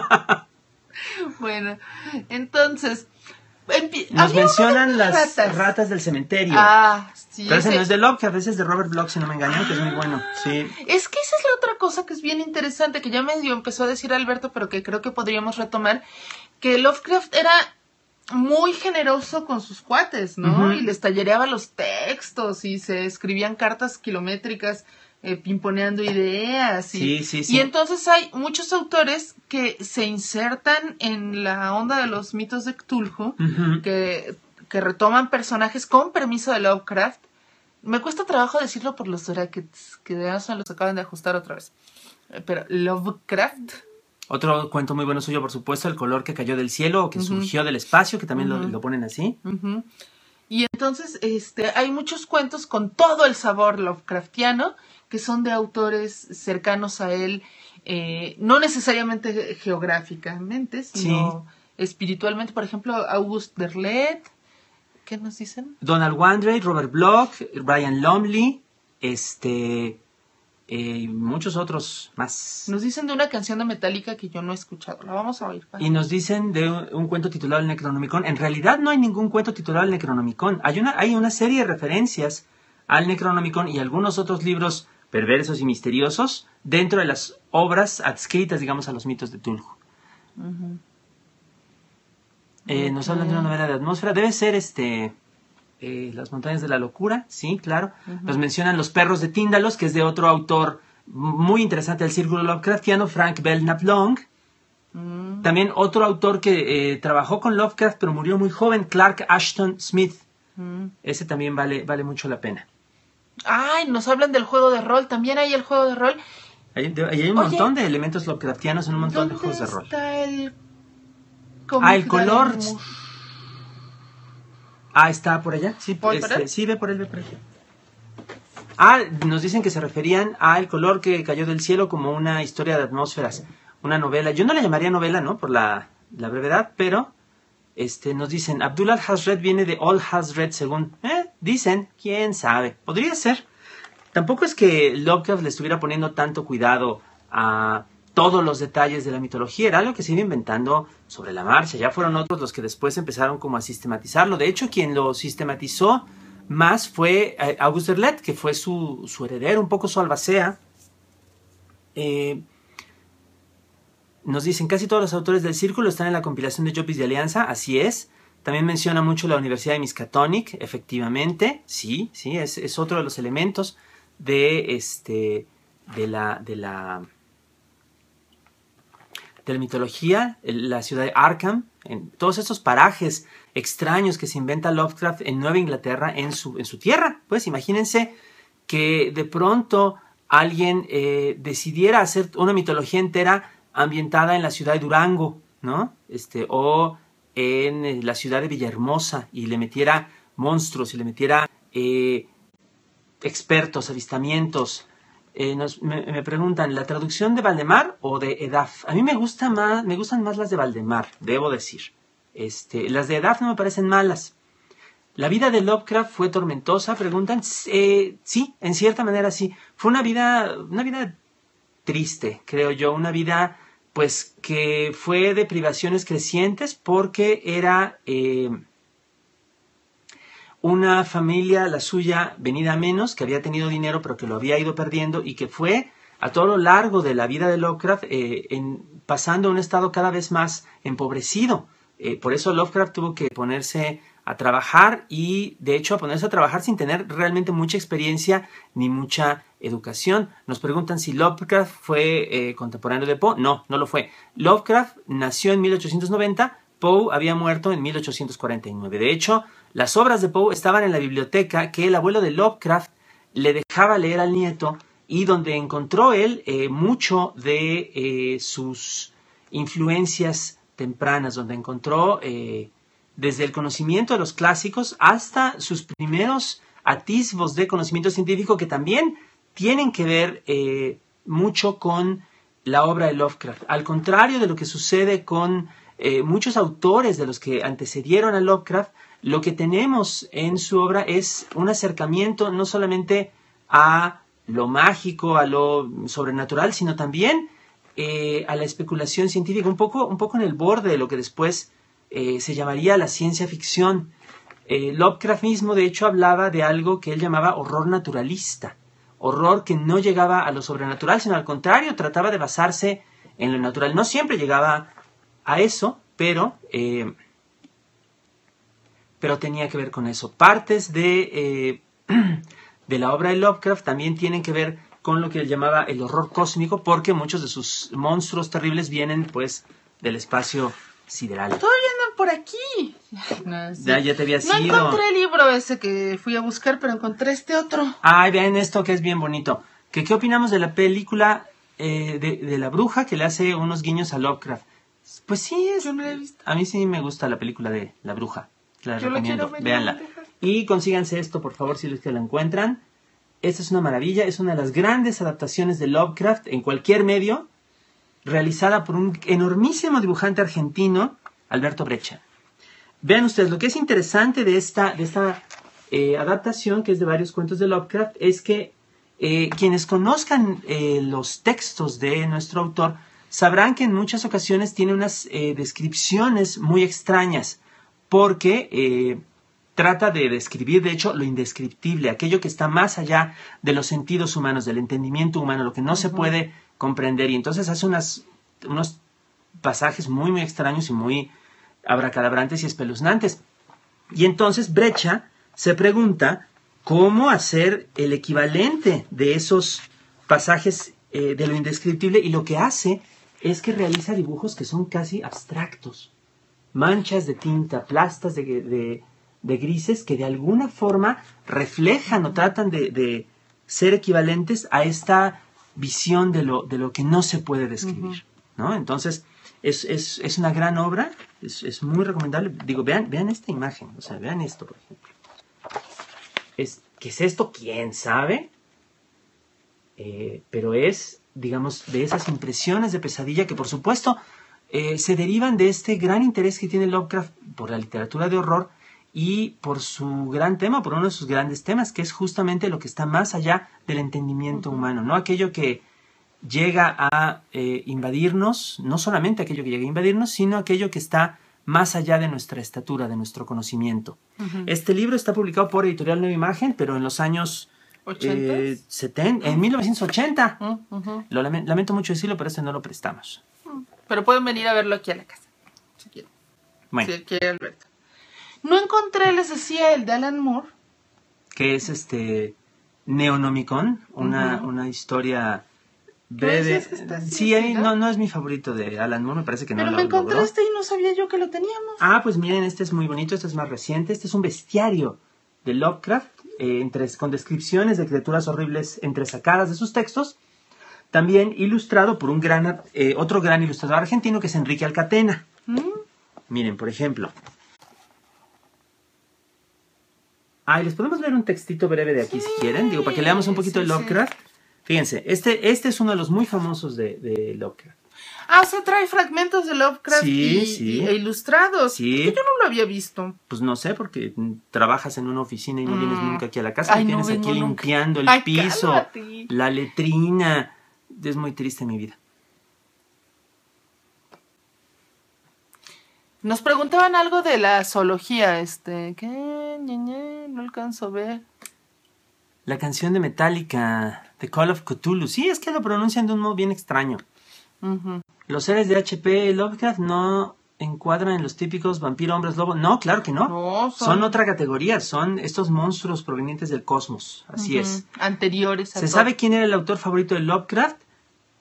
Bueno, entonces. Nos mencionan las ratas. ratas. del cementerio. Ah, sí. Pero ese no es de Lovecraft, ese es de Robert Bloch, si no me engaño, que es muy bueno. Sí. Es que esa es la otra cosa que es bien interesante, que ya medio empezó a decir Alberto, pero que creo que podríamos retomar, que Lovecraft era muy generoso con sus cuates, ¿no? Y les tallereaba los textos y se escribían cartas kilométricas eh, pimponeando ideas. Y, Sí, sí, sí. y entonces hay muchos autores que se insertan en la onda de los mitos de Cthulhu, que, que retoman personajes con permiso de Lovecraft. Me cuesta trabajo decirlo por los brackets, que de se los acaban de ajustar otra vez. Eh, Pero Lovecraft. Otro cuento muy bueno suyo, por supuesto, El color que cayó del cielo o que surgió del espacio, que también lo- lo, ponen así. Y entonces este, hay muchos cuentos con todo el sabor Lovecraftiano, que son de autores cercanos a él, eh, no necesariamente geográficamente, sino espiritualmente. Por ejemplo, August Derlet. ¿Qué nos dicen? Donald Wandrey, Robert Bloch, Brian Lumley, este, eh, y muchos otros más. Nos dicen de una canción de Metallica que yo no he escuchado. La vamos a oír. Y nos dicen de un, un cuento titulado El Necronomicon. En realidad no hay ningún cuento titulado El Necronomicon. Hay una, hay una serie de referencias al Necronomicon y algunos otros libros perversos y misteriosos dentro de las obras adscritas, digamos, a los mitos de Tulhu. Eh, Nos hablan de una novela de atmósfera. Debe ser este. eh, Las montañas de la locura, sí, claro. Nos mencionan Los perros de Tíndalos, que es de otro autor muy interesante del círculo Lovecraftiano, Frank Belknap Long. Mm. También otro autor que eh, trabajó con Lovecraft, pero murió muy joven, Clark Ashton Smith. Mm. Ese también vale, vale mucho la pena. Ay, nos hablan del juego de rol. También hay el juego de rol. Hay, de- hay un Oye. montón de elementos Lovecraftianos en un montón de ¿Dónde juegos de rol. está el Ah, el color. Ah, está por allá. Sí, ¿Voy este, por él? sí, ve por él, ve por él. Ah, nos dicen que se referían al color que cayó del cielo como una historia de atmósferas, una novela. Yo no la llamaría novela, ¿no? Por la, la brevedad, pero este, nos dicen, Abdullah Hazred viene de All Hazred, según, eh, dicen, quién sabe, podría ser. Tampoco es que Lovecraft le estuviera poniendo tanto cuidado a todos los detalles de la mitología, era algo que se iba inventando sobre la marcha, ya fueron otros los que después empezaron como a sistematizarlo. De hecho, quien lo sistematizó más fue eh, Auguste Derlet, que fue su, su heredero, un poco su albacea, Eh, nos dicen, casi todos los autores del círculo están en la compilación de Jopis de Alianza, así es. También menciona mucho la Universidad de Miskatonic, efectivamente, sí, sí, es, es otro de los elementos de, este, de la, de la, de la mitología, la ciudad de Arkham, en todos estos parajes extraños que se inventa Lovecraft en Nueva Inglaterra, en su, en su tierra. Pues imagínense que de pronto alguien eh, decidiera hacer una mitología entera ambientada en la ciudad de Durango, ¿no? Este, o en eh, la ciudad de Villahermosa y le metiera monstruos y le metiera eh, expertos, avistamientos. me, preguntan, ¿la traducción de Valdemar o de Edaf? A mí me, gusta más, me gustan más las de Valdemar, debo decir. Este, las de Edaf no me parecen malas. La vida de Lovecraft fue tormentosa, preguntan. Eh, sí, en cierta manera sí. Fue una vida, una vida triste, creo yo, una vida pues que fue de privaciones crecientes porque era eh, una familia, la suya, venida menos, que había tenido dinero pero que lo había ido perdiendo y que fue a todo lo largo de la vida de Lovecraft eh, en, pasando a un estado cada vez más empobrecido. Eh, por eso Lovecraft tuvo que ponerse a trabajar y de hecho a ponerse a trabajar sin tener realmente mucha experiencia ni mucha educación. Nos preguntan si Lovecraft fue eh, contemporáneo de Poe. No, no lo fue. Lovecraft nació en 1890, Poe había muerto en 1849. De hecho, las obras de Poe estaban en la biblioteca que el abuelo de Lovecraft le dejaba leer al nieto y donde encontró él eh, mucho de eh, sus influencias tempranas, donde encontró desde el conocimiento de los clásicos hasta sus primeros atisbos de conocimiento científico que también tienen que ver eh, mucho con la obra de Lovecraft. Al contrario de lo que sucede con eh, muchos autores de los que antecedieron a Lovecraft, lo que tenemos en su obra es un acercamiento no solamente a lo mágico, a lo sobrenatural, sino también eh, a la especulación científica, un poco, un poco en el borde de lo que después eh, se llamaría la ciencia ficción. Eh, Lovecraft mismo, de hecho, hablaba de algo que él llamaba horror naturalista, horror que no llegaba a lo sobrenatural, sino al contrario, trataba de basarse en lo natural. No siempre llegaba a eso, pero, eh, pero tenía que ver con eso. Partes de, [clears throat] de la obra de Lovecraft también tienen que ver con lo que él llamaba el horror cósmico, porque muchos de sus monstruos terribles vienen pues del espacio sideral. Todavía andan por aquí. ya, ya te había sido. No encontré el libro ese que fui a buscar, pero encontré este otro. Ay, vean esto que es bien bonito. ¿Qué, qué opinamos de la película eh, de, la bruja que le hace unos guiños a Lovecraft? Pues sí, es, Yo no la he visto. a mí sí me gusta la película de la bruja. La recomiendo, véanla. Y consíganse esto, por favor, si les que la encuentran. Esta es una maravilla, es una de las grandes adaptaciones de Lovecraft en cualquier medio realizada por un enormísimo dibujante argentino, Alberto Brecha. Vean ustedes, lo que es interesante de esta, de esta eh, adaptación, que es de varios cuentos de Lovecraft, es que eh, quienes conozcan eh, los textos de nuestro autor sabrán que en muchas ocasiones tiene unas descripciones muy extrañas, porque trata de describir, de hecho, lo indescriptible, aquello que está más allá de los sentidos humanos, del entendimiento humano, lo que no se puede comprender. Y entonces hace unos pasajes muy, muy extraños y muy abracadabrantes y espeluznantes. Y entonces Brecha se pregunta cómo hacer el equivalente de esos pasajes eh, de lo indescriptible y lo que hace es que realiza dibujos que son casi abstractos, manchas de tinta, plastas de, de, grises que de alguna forma reflejan o tratan de ser equivalentes a esta visión de lo, de lo que no se puede describir. ¿no? Entonces, es, es, es, una gran obra, es, es, muy recomendable. Digo, vean, vean esta imagen, o sea, vean esto, por ejemplo. Es, ¿Qué es esto? ¿Quién sabe? Eh, pero es, digamos, de esas impresiones de pesadilla que, por supuesto, eh, se derivan de este gran interés que tiene Lovecraft por la literatura de horror y por su gran tema, por uno de sus grandes temas, que es justamente lo que está más allá del entendimiento humano, ¿no? Aquello que llega a eh, invadirnos, no solamente aquello que llega a invadirnos, sino aquello que está más allá de nuestra estatura, de nuestro conocimiento. Este libro está publicado por Editorial Nueva Imagen, pero en los años ¿80s? 70, en 1980. Mm, ujú. Lo lamen- lamento mucho decirlo, pero este no lo prestamos. Pero pueden venir a verlo aquí a la casa. Si quieren. Bueno, Si quiere Alberto. No encontré, les decía, el de Alan Moore. que es este Neonomicon, una, una historia ¿Qué breve. decías que está así, Sí, a mí ¿no? no, es mi favorito de Alan Moore, me parece que no Pero lo me encontré logró. este y no sabía yo que lo teníamos. Ah, pues miren, este es muy bonito, este es más reciente, este es un bestiario de Lovecraft, eh, entre- con descripciones de criaturas horribles entresacadas de sus textos, también ilustrado por un gran, eh, otro gran ilustrador argentino que es Enrique Alcatena. Mm, Miren, por ejemplo. Ay, les podemos leer un textito breve de aquí si quieren, digo, para que leamos un poquito de sí. Lovecraft. Fíjense, este, este es uno de los muy famosos de, de Lovecraft. Ah, o sea, trae fragmentos de Lovecraft Sí, y, sí. y- e ilustrados. Sí. Yo no lo había visto. Pues no sé, porque trabajas en una oficina y no vienes Mm. nunca aquí a la casa, Ay, no tienes aquí nunca. limpiando el Ay, piso, cálmate. la letrina. Es muy triste mi vida. Nos preguntaban algo de la zoología, este, ¿qué? Ñe, Ñe, no alcanzo a ver. La canción de Metallica, The Call of Cthulhu. Sí, es que lo pronuncian de un modo bien extraño. Los seres de HP Lovecraft no encuadran en los típicos vampiro, hombres, lobo. No, claro que no. No, Son otra categoría, son estos monstruos provenientes del cosmos. Así es. Anteriores a ¿Se todo. sabe quién era el autor favorito de Lovecraft?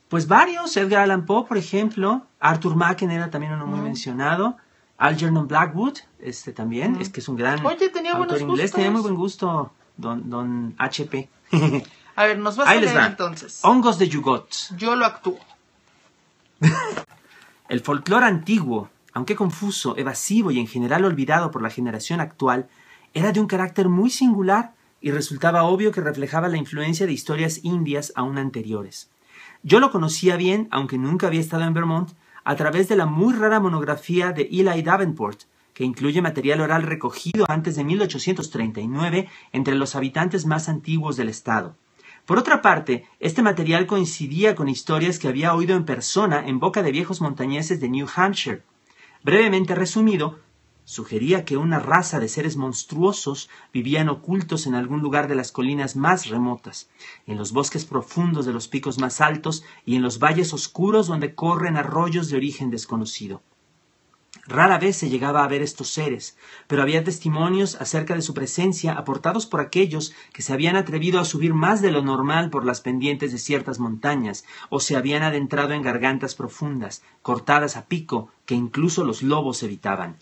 Pues varios. Edgar Allan Poe, por ejemplo. Arthur Machen era también uno muy mencionado. Algernon Blackwood, este también, es que es un gran Oye, tenía autor inglés. gustos. Tenía muy buen gusto, don, don HP. [laughs] A ver, nos vas Ahí a leer entonces. Hongos de Yugot. Yo lo actúo. [laughs] El folclore antiguo, aunque confuso, evasivo y en general olvidado por la generación actual, era de un carácter muy singular y resultaba obvio que reflejaba la influencia de historias indias aún anteriores. Yo lo conocía bien, aunque nunca había estado en Vermont, a través de la muy rara monografía de Eli Davenport, que incluye material oral recogido antes de 1839 entre los habitantes más antiguos del estado. Por otra parte, este material coincidía con historias que había oído en persona en boca de viejos montañeses de New Hampshire. Brevemente resumido, sugería que una raza de seres monstruosos vivían ocultos en algún lugar de las colinas más remotas, en los bosques profundos de los picos más altos y en los valles oscuros donde corren arroyos de origen desconocido. Rara vez se llegaba a ver estos seres, pero había testimonios acerca de su presencia aportados por aquellos que se habían atrevido a subir más de lo normal por las pendientes de ciertas montañas, o se habían adentrado en gargantas profundas, cortadas a pico, que incluso los lobos evitaban.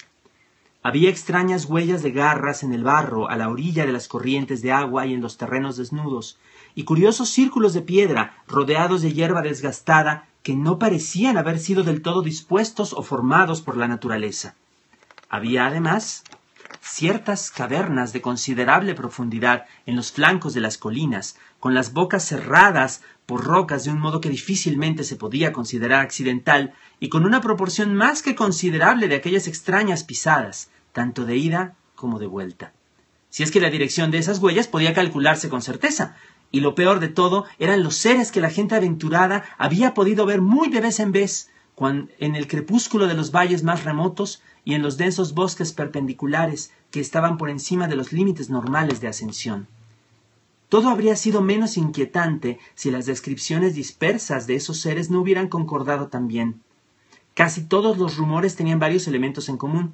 Había extrañas huellas de garras en el barro, a la orilla de las corrientes de agua y en los terrenos desnudos, y curiosos círculos de piedra rodeados de hierba desgastada que no parecían haber sido del todo dispuestos o formados por la naturaleza. Había además ciertas cavernas de considerable profundidad en los flancos de las colinas, con las bocas cerradas por rocas de un modo que difícilmente se podía considerar accidental, y con una proporción más que considerable de aquellas extrañas pisadas, tanto de ida como de vuelta. Si es que la dirección de esas huellas podía calcularse con certeza, y lo peor de todo eran los seres que la gente aventurada había podido ver muy de vez en vez, en el crepúsculo de los valles más remotos y en los densos bosques perpendiculares que estaban por encima de los límites normales de ascensión. Todo habría sido menos inquietante si las descripciones dispersas de esos seres no hubieran concordado tan bien. Casi todos los rumores tenían varios elementos en común.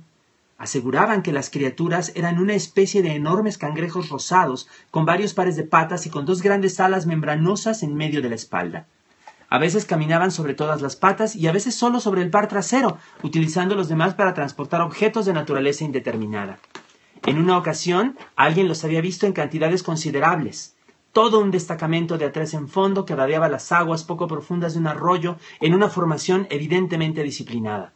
Aseguraban que las criaturas eran una especie de enormes cangrejos rosados, con varios pares de patas y con dos grandes alas membranosas en medio de la espalda. A veces caminaban sobre todas las patas y a veces solo sobre el par trasero, utilizando los demás para transportar objetos de naturaleza indeterminada. En una ocasión, alguien los había visto en cantidades considerables. Todo un destacamento de a en fondo que rodeaba las aguas poco profundas de un arroyo en una formación evidentemente disciplinada.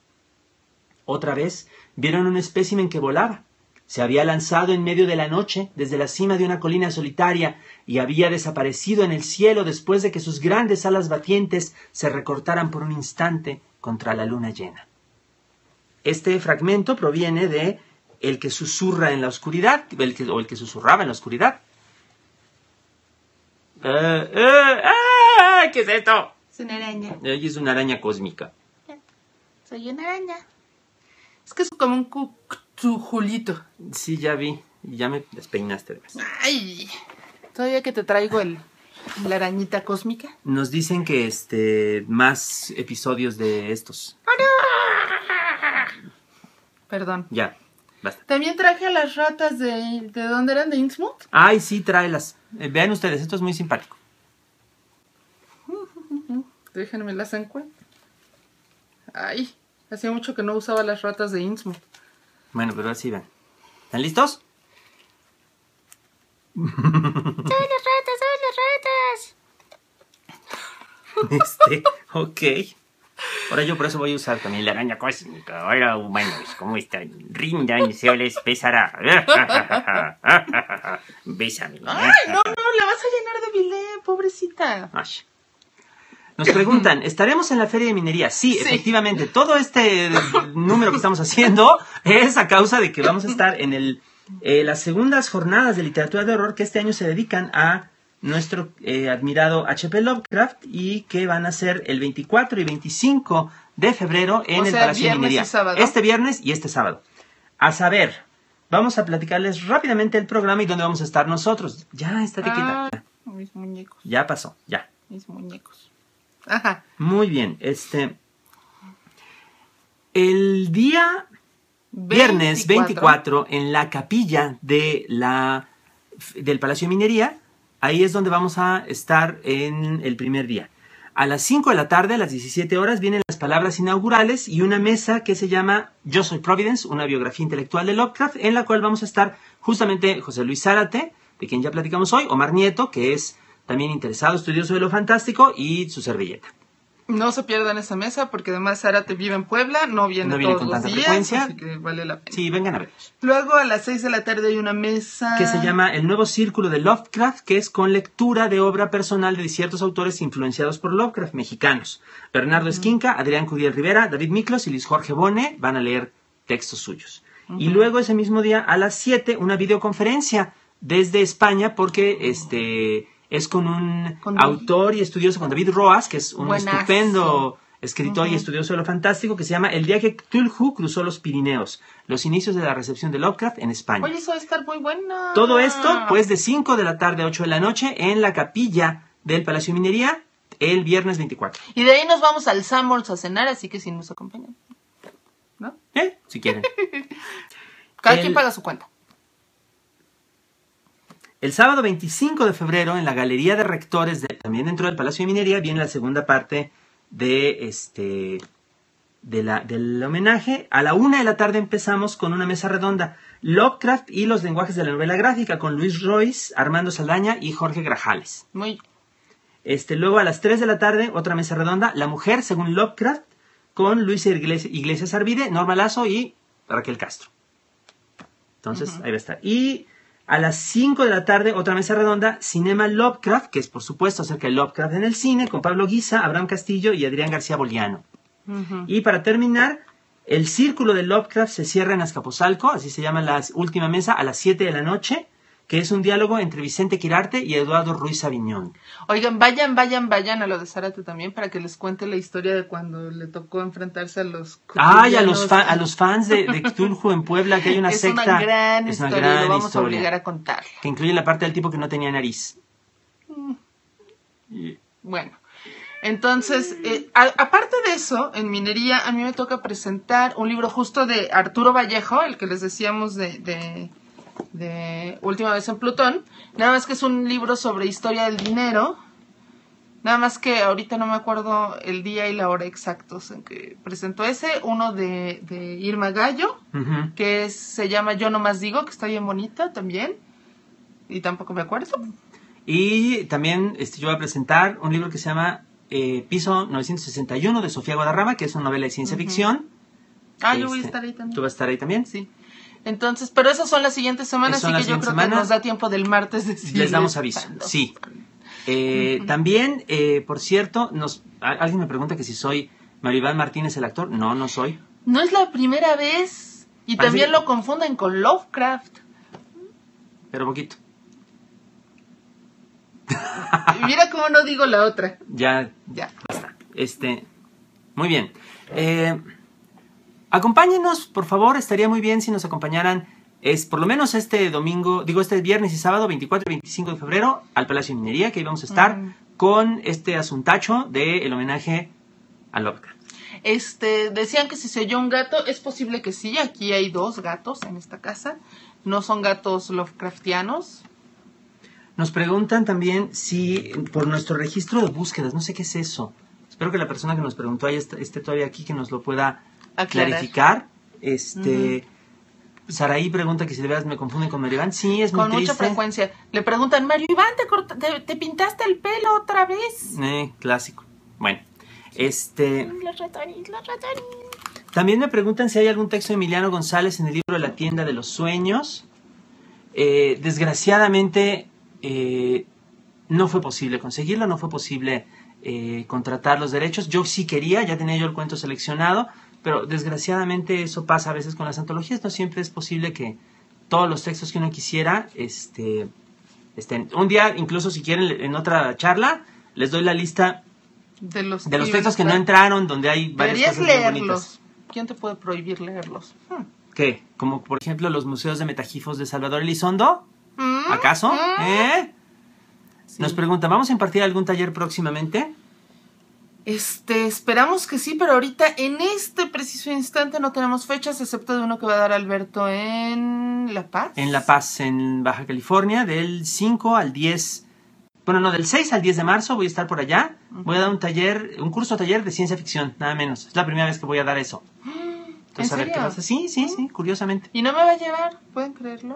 Otra vez vieron un espécimen que volaba. Se había lanzado en medio de la noche desde la cima de una colina solitaria y había desaparecido en el cielo después de que sus grandes alas batientes se recortaran por un instante contra la luna llena. Este fragmento proviene de El que susurra en la oscuridad, el que- o el que susurraba en la oscuridad. Eh, eh, ¡ah! ¿Qué es esto? Es una araña. Ella es una araña cósmica. Soy una araña. Es que es como un cuctujulito. Sí, ya vi. Ya me despeinaste de más. Ay. Todavía que te traigo el, la arañita cósmica. Nos dicen que este más episodios de estos. Perdón. Ya, basta. También traje a las ratas de... ¿De dónde eran? ¿De Innsmouth? Ay, sí, tráelas. Eh, vean ustedes, esto es muy simpático. [laughs] Déjenme las encuentro. Ay, hacía mucho que no usaba las ratas de Innsmouth. Bueno, pero así ven. ¿Están listos? ¡Son las ratas! ¡Son las ratas! [laughs] Este, ok. Ahora yo por eso voy a usar también la araña cósmica. Hola humanos, ¿cómo están? Rindan, se les pesará. [laughs] Bésame. ¡Ay, no, no! La vas a llenar de bilé, pobrecita. Ay. Nos preguntan, [laughs] ¿estaremos en la feria de minería? Sí, Sí. efectivamente. Todo este [laughs] número que estamos haciendo es a causa de que vamos a estar en el, eh, las segundas jornadas de literatura de horror que este año se dedican a nuestro eh, admirado H.P. Lovecraft y que van a ser el 24 y 25 de febrero en O el sea, Palacio de Minería. Este viernes y este sábado. A saber, vamos a platicarles rápidamente el programa y dónde vamos a estar nosotros. Ya, estate quieta. Ah, mis muñecos, Ya pasó, ya. mis muñecos. Ajá. Muy bien, este. El día viernes 24, en la capilla de la, del Palacio de Minería, ahí es donde vamos a estar en el primer día. A las 5 de la tarde, a las 17 horas, vienen las palabras inaugurales y una mesa que se llama Yo Soy Providence, una biografía intelectual de Lovecraft, en la cual vamos a estar justamente José Luis Zárate, de quien ya platicamos hoy, Omar Nieto, que es también interesado, estudioso de lo fantástico, y su servilleta. No se pierdan esa mesa porque además Zárate vive en Puebla, no viene, No viene todos con los tanta días, frecuencia. así que vale la pena. Sí, vengan a vernos. Luego a las 6 de la tarde hay una mesa que se llama El Nuevo Círculo de Lovecraft, que es con lectura de obra personal de ciertos autores influenciados por Lovecraft, mexicanos. Bernardo Esquinca, Adrián Curiel Rivera, David Miklos y Luis Jorge Bone van a leer textos suyos. Y luego ese mismo día, a las 7, una videoconferencia desde España, porque este es con un Con autor y estudioso, con David Roas, que es un Buenazo. estupendo escritor y estudioso de lo fantástico, que se llama El día que Cthulhu cruzó los Pirineos, los inicios de la recepción de Lovecraft en España. Oye, eso va a estar muy bueno. Todo esto, pues, de 5 de la tarde a 8 de la noche en la capilla del Palacio de Minería el viernes 24. Y de ahí nos vamos al Summers a cenar, así que si nos acompañan. ¿No? ¿Eh? Si quieren. [laughs] Cada El- quien paga su cuenta. El sábado 25 de febrero, en la Galería de Rectores, de- también dentro del Palacio de Minería, viene la segunda parte de este de la, del homenaje. A la una de la tarde empezamos con una mesa redonda. Lovecraft y los lenguajes de la novela gráfica con Luis Royce, Armando Saldaña y Jorge Grajales. Muy Este, luego a las 3 de la tarde, otra mesa redonda, La Mujer según Lovecraft, con Luisa Iglesias, Iglesias Arvide, Norma Lazo y Raquel Castro. Entonces, ahí va a estar. Y a las 5 de la tarde, otra mesa redonda, Cinema Lovecraft, que es por supuesto acerca de Lovecraft en el cine, con Pablo Guisa, Abraham Castillo y Adrián García Boliano. Y para terminar, el círculo de Lovecraft se cierra en Azcapotzalco, así se llama la última mesa, a las 7 de la noche, que es un diálogo entre Vicente Quirarte y Eduardo Ruiz Aviñón. Oigan, vayan, vayan, vayan a lo de Zárate también para que les cuente la historia de cuando le tocó enfrentarse a los Ay, a los, a los fans de, de Cthulhu en Puebla, que hay una [laughs] es secta. una gran es una historia, gran lo vamos historia, a obligar a contar. Que incluye la parte del tipo que no tenía nariz. Bueno, entonces, eh, a- aparte de eso, en minería a mí me toca presentar un libro justo de Arturo Vallejo, el que les decíamos de, de, de Última vez en Plutón. Nada más que es un libro sobre historia del dinero. Nada más que ahorita no me acuerdo el día y la hora exactos en que presentó ese. Uno de, de Irma Gallo, Ujú. que es- se llama Yo no más digo, que está bien bonita también. Y tampoco me acuerdo. Y también este, yo voy a presentar un libro que se llama eh, Piso 961 de Sofía Guadarrama, que es una novela de ciencia ficción. Ah, yo voy a Este, estar ahí también. ¿Tú vas a estar ahí también? Sí. Entonces, pero esas son las siguientes semanas, así que las yo creo siguientes que nos semanas. da tiempo del martes decirles Les damos aviso. Sí. Eh, También, eh, por cierto, nos, a- alguien me pregunta que si soy Maribán Martínez el actor. No, no soy. No es la primera vez. Y Parece también que- lo confunden con Lovecraft. Pero poquito. Mira cómo no digo la otra. Ya, Ya. Basta. Este, muy bien. Eh, acompáñenos, por favor. Estaría muy bien si nos acompañaran es por lo menos este domingo, digo este viernes y sábado, 24 y 25 de febrero, al Palacio de Minería, que ahí vamos a estar Mm. con este asuntacho del homenaje a Lovecraft. Este, decían que si se oyó un gato, es posible que sí, aquí hay dos gatos en esta casa. No son gatos Lovecraftianos. Nos preguntan también si por nuestro registro de búsquedas, no sé qué es eso. Espero que la persona que nos preguntó ahí esté, esté todavía aquí, que nos lo pueda Aclarar. clarificar. Este, Saraí pregunta que si de veras me confunden con Maribán. Sí, es muy Con mucha frecuencia. Le preguntan, Mario Iván, ¿te, corta- te, te pintaste el pelo otra vez? Eh, clásico. Bueno, este, Los ratones, los ratones. también me preguntan si hay algún texto de Emiliano González en el libro la tienda de los sueños. Eh, desgraciadamente eh, no fue posible conseguirlo, no fue posible contratar los derechos. Yo sí quería, ya tenía yo el cuento seleccionado, pero desgraciadamente eso pasa a veces con las antologías. No siempre es posible que todos los textos que uno quisiera este, estén. Un día, incluso si quieren, en otra charla, les doy la lista De los, de los textos que no entraron, donde hay varias cosas muy bonitas. leerlos. ¿Quién te puede prohibir leerlos? Hmm. ¿Qué? Como por ejemplo los museos de metajifos de Salvador Elizondo. Mm, ¿Acaso? mm. ¿Eh? Sí. Nos pregunta, ¿vamos a impartir algún taller próximamente? Este, esperamos que sí, pero ahorita en este preciso instante no tenemos fechas, excepto de uno que va a dar Alberto en La Paz. En La Paz, en Baja California, del 5 al 10. Bueno, no, del 6 al 10 de marzo voy a estar por allá. Voy a dar un taller, un curso taller de ciencia ficción, nada menos. Es la primera vez que voy a dar eso. [gasps] Entonces, a ver serio? qué pasa. Sí, sí, sí, curiosamente. Y no me va a llevar, ¿pueden creerlo?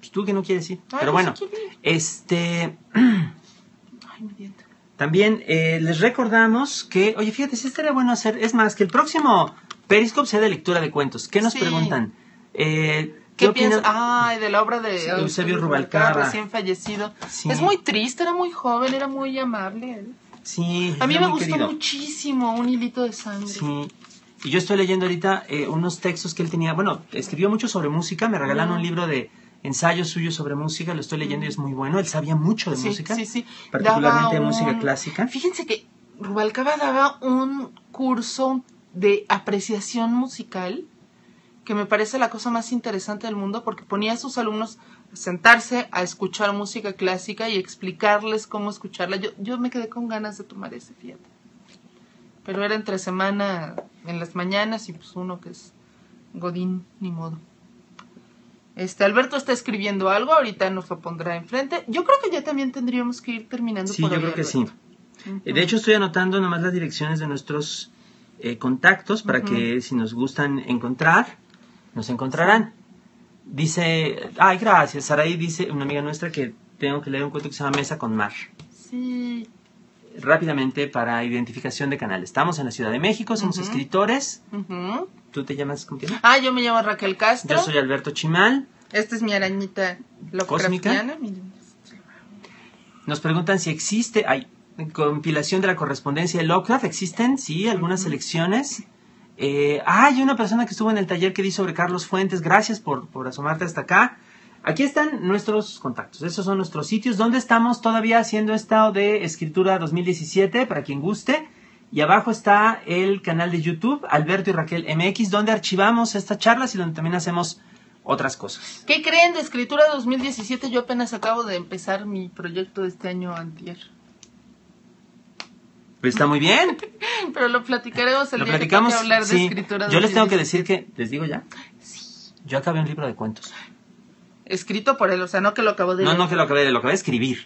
Pues tú que no quieres ir. Ay, Pero no bueno, este. [clears throat] Ay, me diento. También eh, les recordamos que, oye, fíjate, sí estaría bueno hacer, es más, que el próximo Periscope sea de lectura de cuentos. ¿Qué nos Sí. preguntan? Eh, ¿Qué, opinas? piensas? Ay, de la obra de Sí, Eusebio Rubalcaba. recién fallecido. Sí. Es muy triste, era muy joven, era muy amable. él. Sí, A mí me gustó querido. muchísimo un hilito de sangre. Sí. Y yo estoy leyendo ahorita eh, unos textos que él tenía. Bueno, escribió mucho sobre música. Me regalaron Mm. un libro de ensayos suyos sobre música. Lo estoy leyendo y es muy bueno. Él sabía mucho de Sí, música. sí, sí. Particularmente de música clásica. Fíjense que Rubalcaba daba un curso de apreciación musical que me parece la cosa más interesante del mundo porque ponía a sus alumnos a sentarse a escuchar música clásica y explicarles cómo escucharla. Yo, yo me quedé con ganas de tomar ese, fíjate. Pero era entre semana, en las mañanas, y pues uno que es Godín, ni modo. Este, Alberto está escribiendo algo, ahorita nos lo pondrá enfrente. Yo creo que ya también tendríamos que ir terminando Sí, por yo hoy, creo que sí. De hecho, estoy anotando nomás las direcciones de nuestros eh, contactos para que si nos gustan encontrar, nos encontrarán. Dice, ay, gracias. Saraí dice, una amiga nuestra, que tengo que leer un cuento que se llama Mesa con Mar. Sí. Rápidamente, para identificación de canal. Estamos en la Ciudad de México, somos escritores. ¿Tú te llamas cómo te llamas? Ah, yo me llamo Raquel Castro. Yo soy Alberto Chimal. Esta es mi arañita Lovecraftiana. Nos preguntan si existe, hay compilación de la correspondencia de Lovecraft, existen, sí, algunas selecciones. Eh, ah, hay una persona que estuvo en el taller que di sobre Carlos Fuentes, gracias por, por asomarte hasta acá. Aquí están nuestros contactos, esos son nuestros sitios, donde estamos todavía haciendo estado de escritura 2017, para quien guste. Y abajo está el canal de YouTube, Alberto y Raquel MX, donde archivamos estas charlas y donde también hacemos otras cosas. ¿Qué creen de Escritura 2017? Yo apenas acabo de empezar mi proyecto de este año antier. Pues está muy bien. [laughs] Pero lo platicaremos el Lo día platicamos. que toque hablar de sí. Escritura Yo les tengo que 2017. decir que, les digo ya. Yo acabé un libro de cuentos. Escrito por él, o sea, no que lo acabo de No, no que lo acabé, lo acabé de escribir.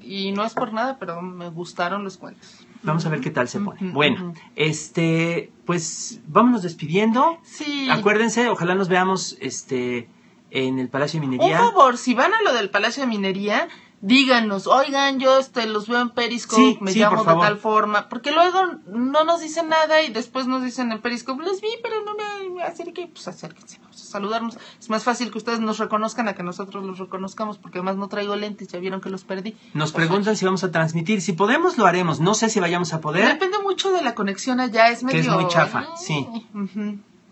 Y no es por nada, pero me gustaron los cuentos. Vamos a ver qué tal se pone. Bueno, este, pues vámonos despidiendo. Sí. Acuérdense, ojalá nos veamos este en el Palacio de Un Minería. favor, si van a lo del Palacio de Minería, díganos, oigan, yo este, los veo en Periscope, Sí, me sí, llamo de tal forma, porque luego no nos dicen nada y después nos dicen en Periscope, los vi, pero no me, acerqué, pues acérquense, vamos a saludarnos. Es más fácil que ustedes nos reconozcan a que nosotros los reconozcamos, porque además no traigo lentes, ya vieron que los perdí. Nos preguntan si vamos a transmitir. Si podemos, lo haremos. No sé si vayamos a poder. Depende mucho de la conexión allá, es Que medio... es muy chafa, Ay, sí.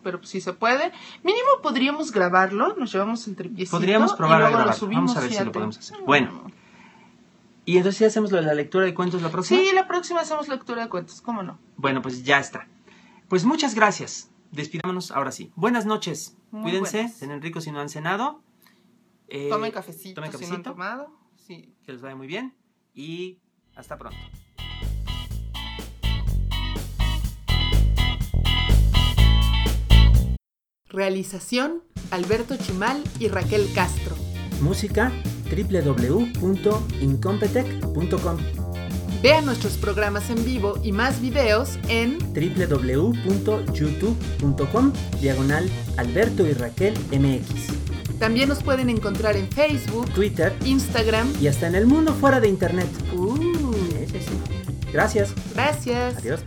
Pero pues, si se puede. Mínimo podríamos grabarlo, nos llevamos el tripiecito. Podríamos y probar a lo subimos, Vamos a ver si lo podemos hacer. Bueno. Y entonces ¿sí hacemos lo de la lectura de cuentos la próxima. Sí, la próxima hacemos lectura de cuentos, ¿cómo no? Bueno, pues ya está. Pues muchas gracias. despidámonos ahora sí. Buenas noches. Muy Cuídense, buenas. cenen rico si no han cenado. Eh, tomen cafecito, tomen si no han cafecito. tomado. Sí. Que les vaya muy bien y hasta pronto. Realización, Alberto Chimal y Raquel Castro. Música www.incompetech.com Vean nuestros programas en vivo y más videos en www.youtube.com diagonal Alberto y Raquel MX, También nos pueden encontrar en Facebook, Twitter Instagram. y hasta en el mundo fuera de internet. Uh, Sí, sí, sí. Gracias. gracias. Adiós.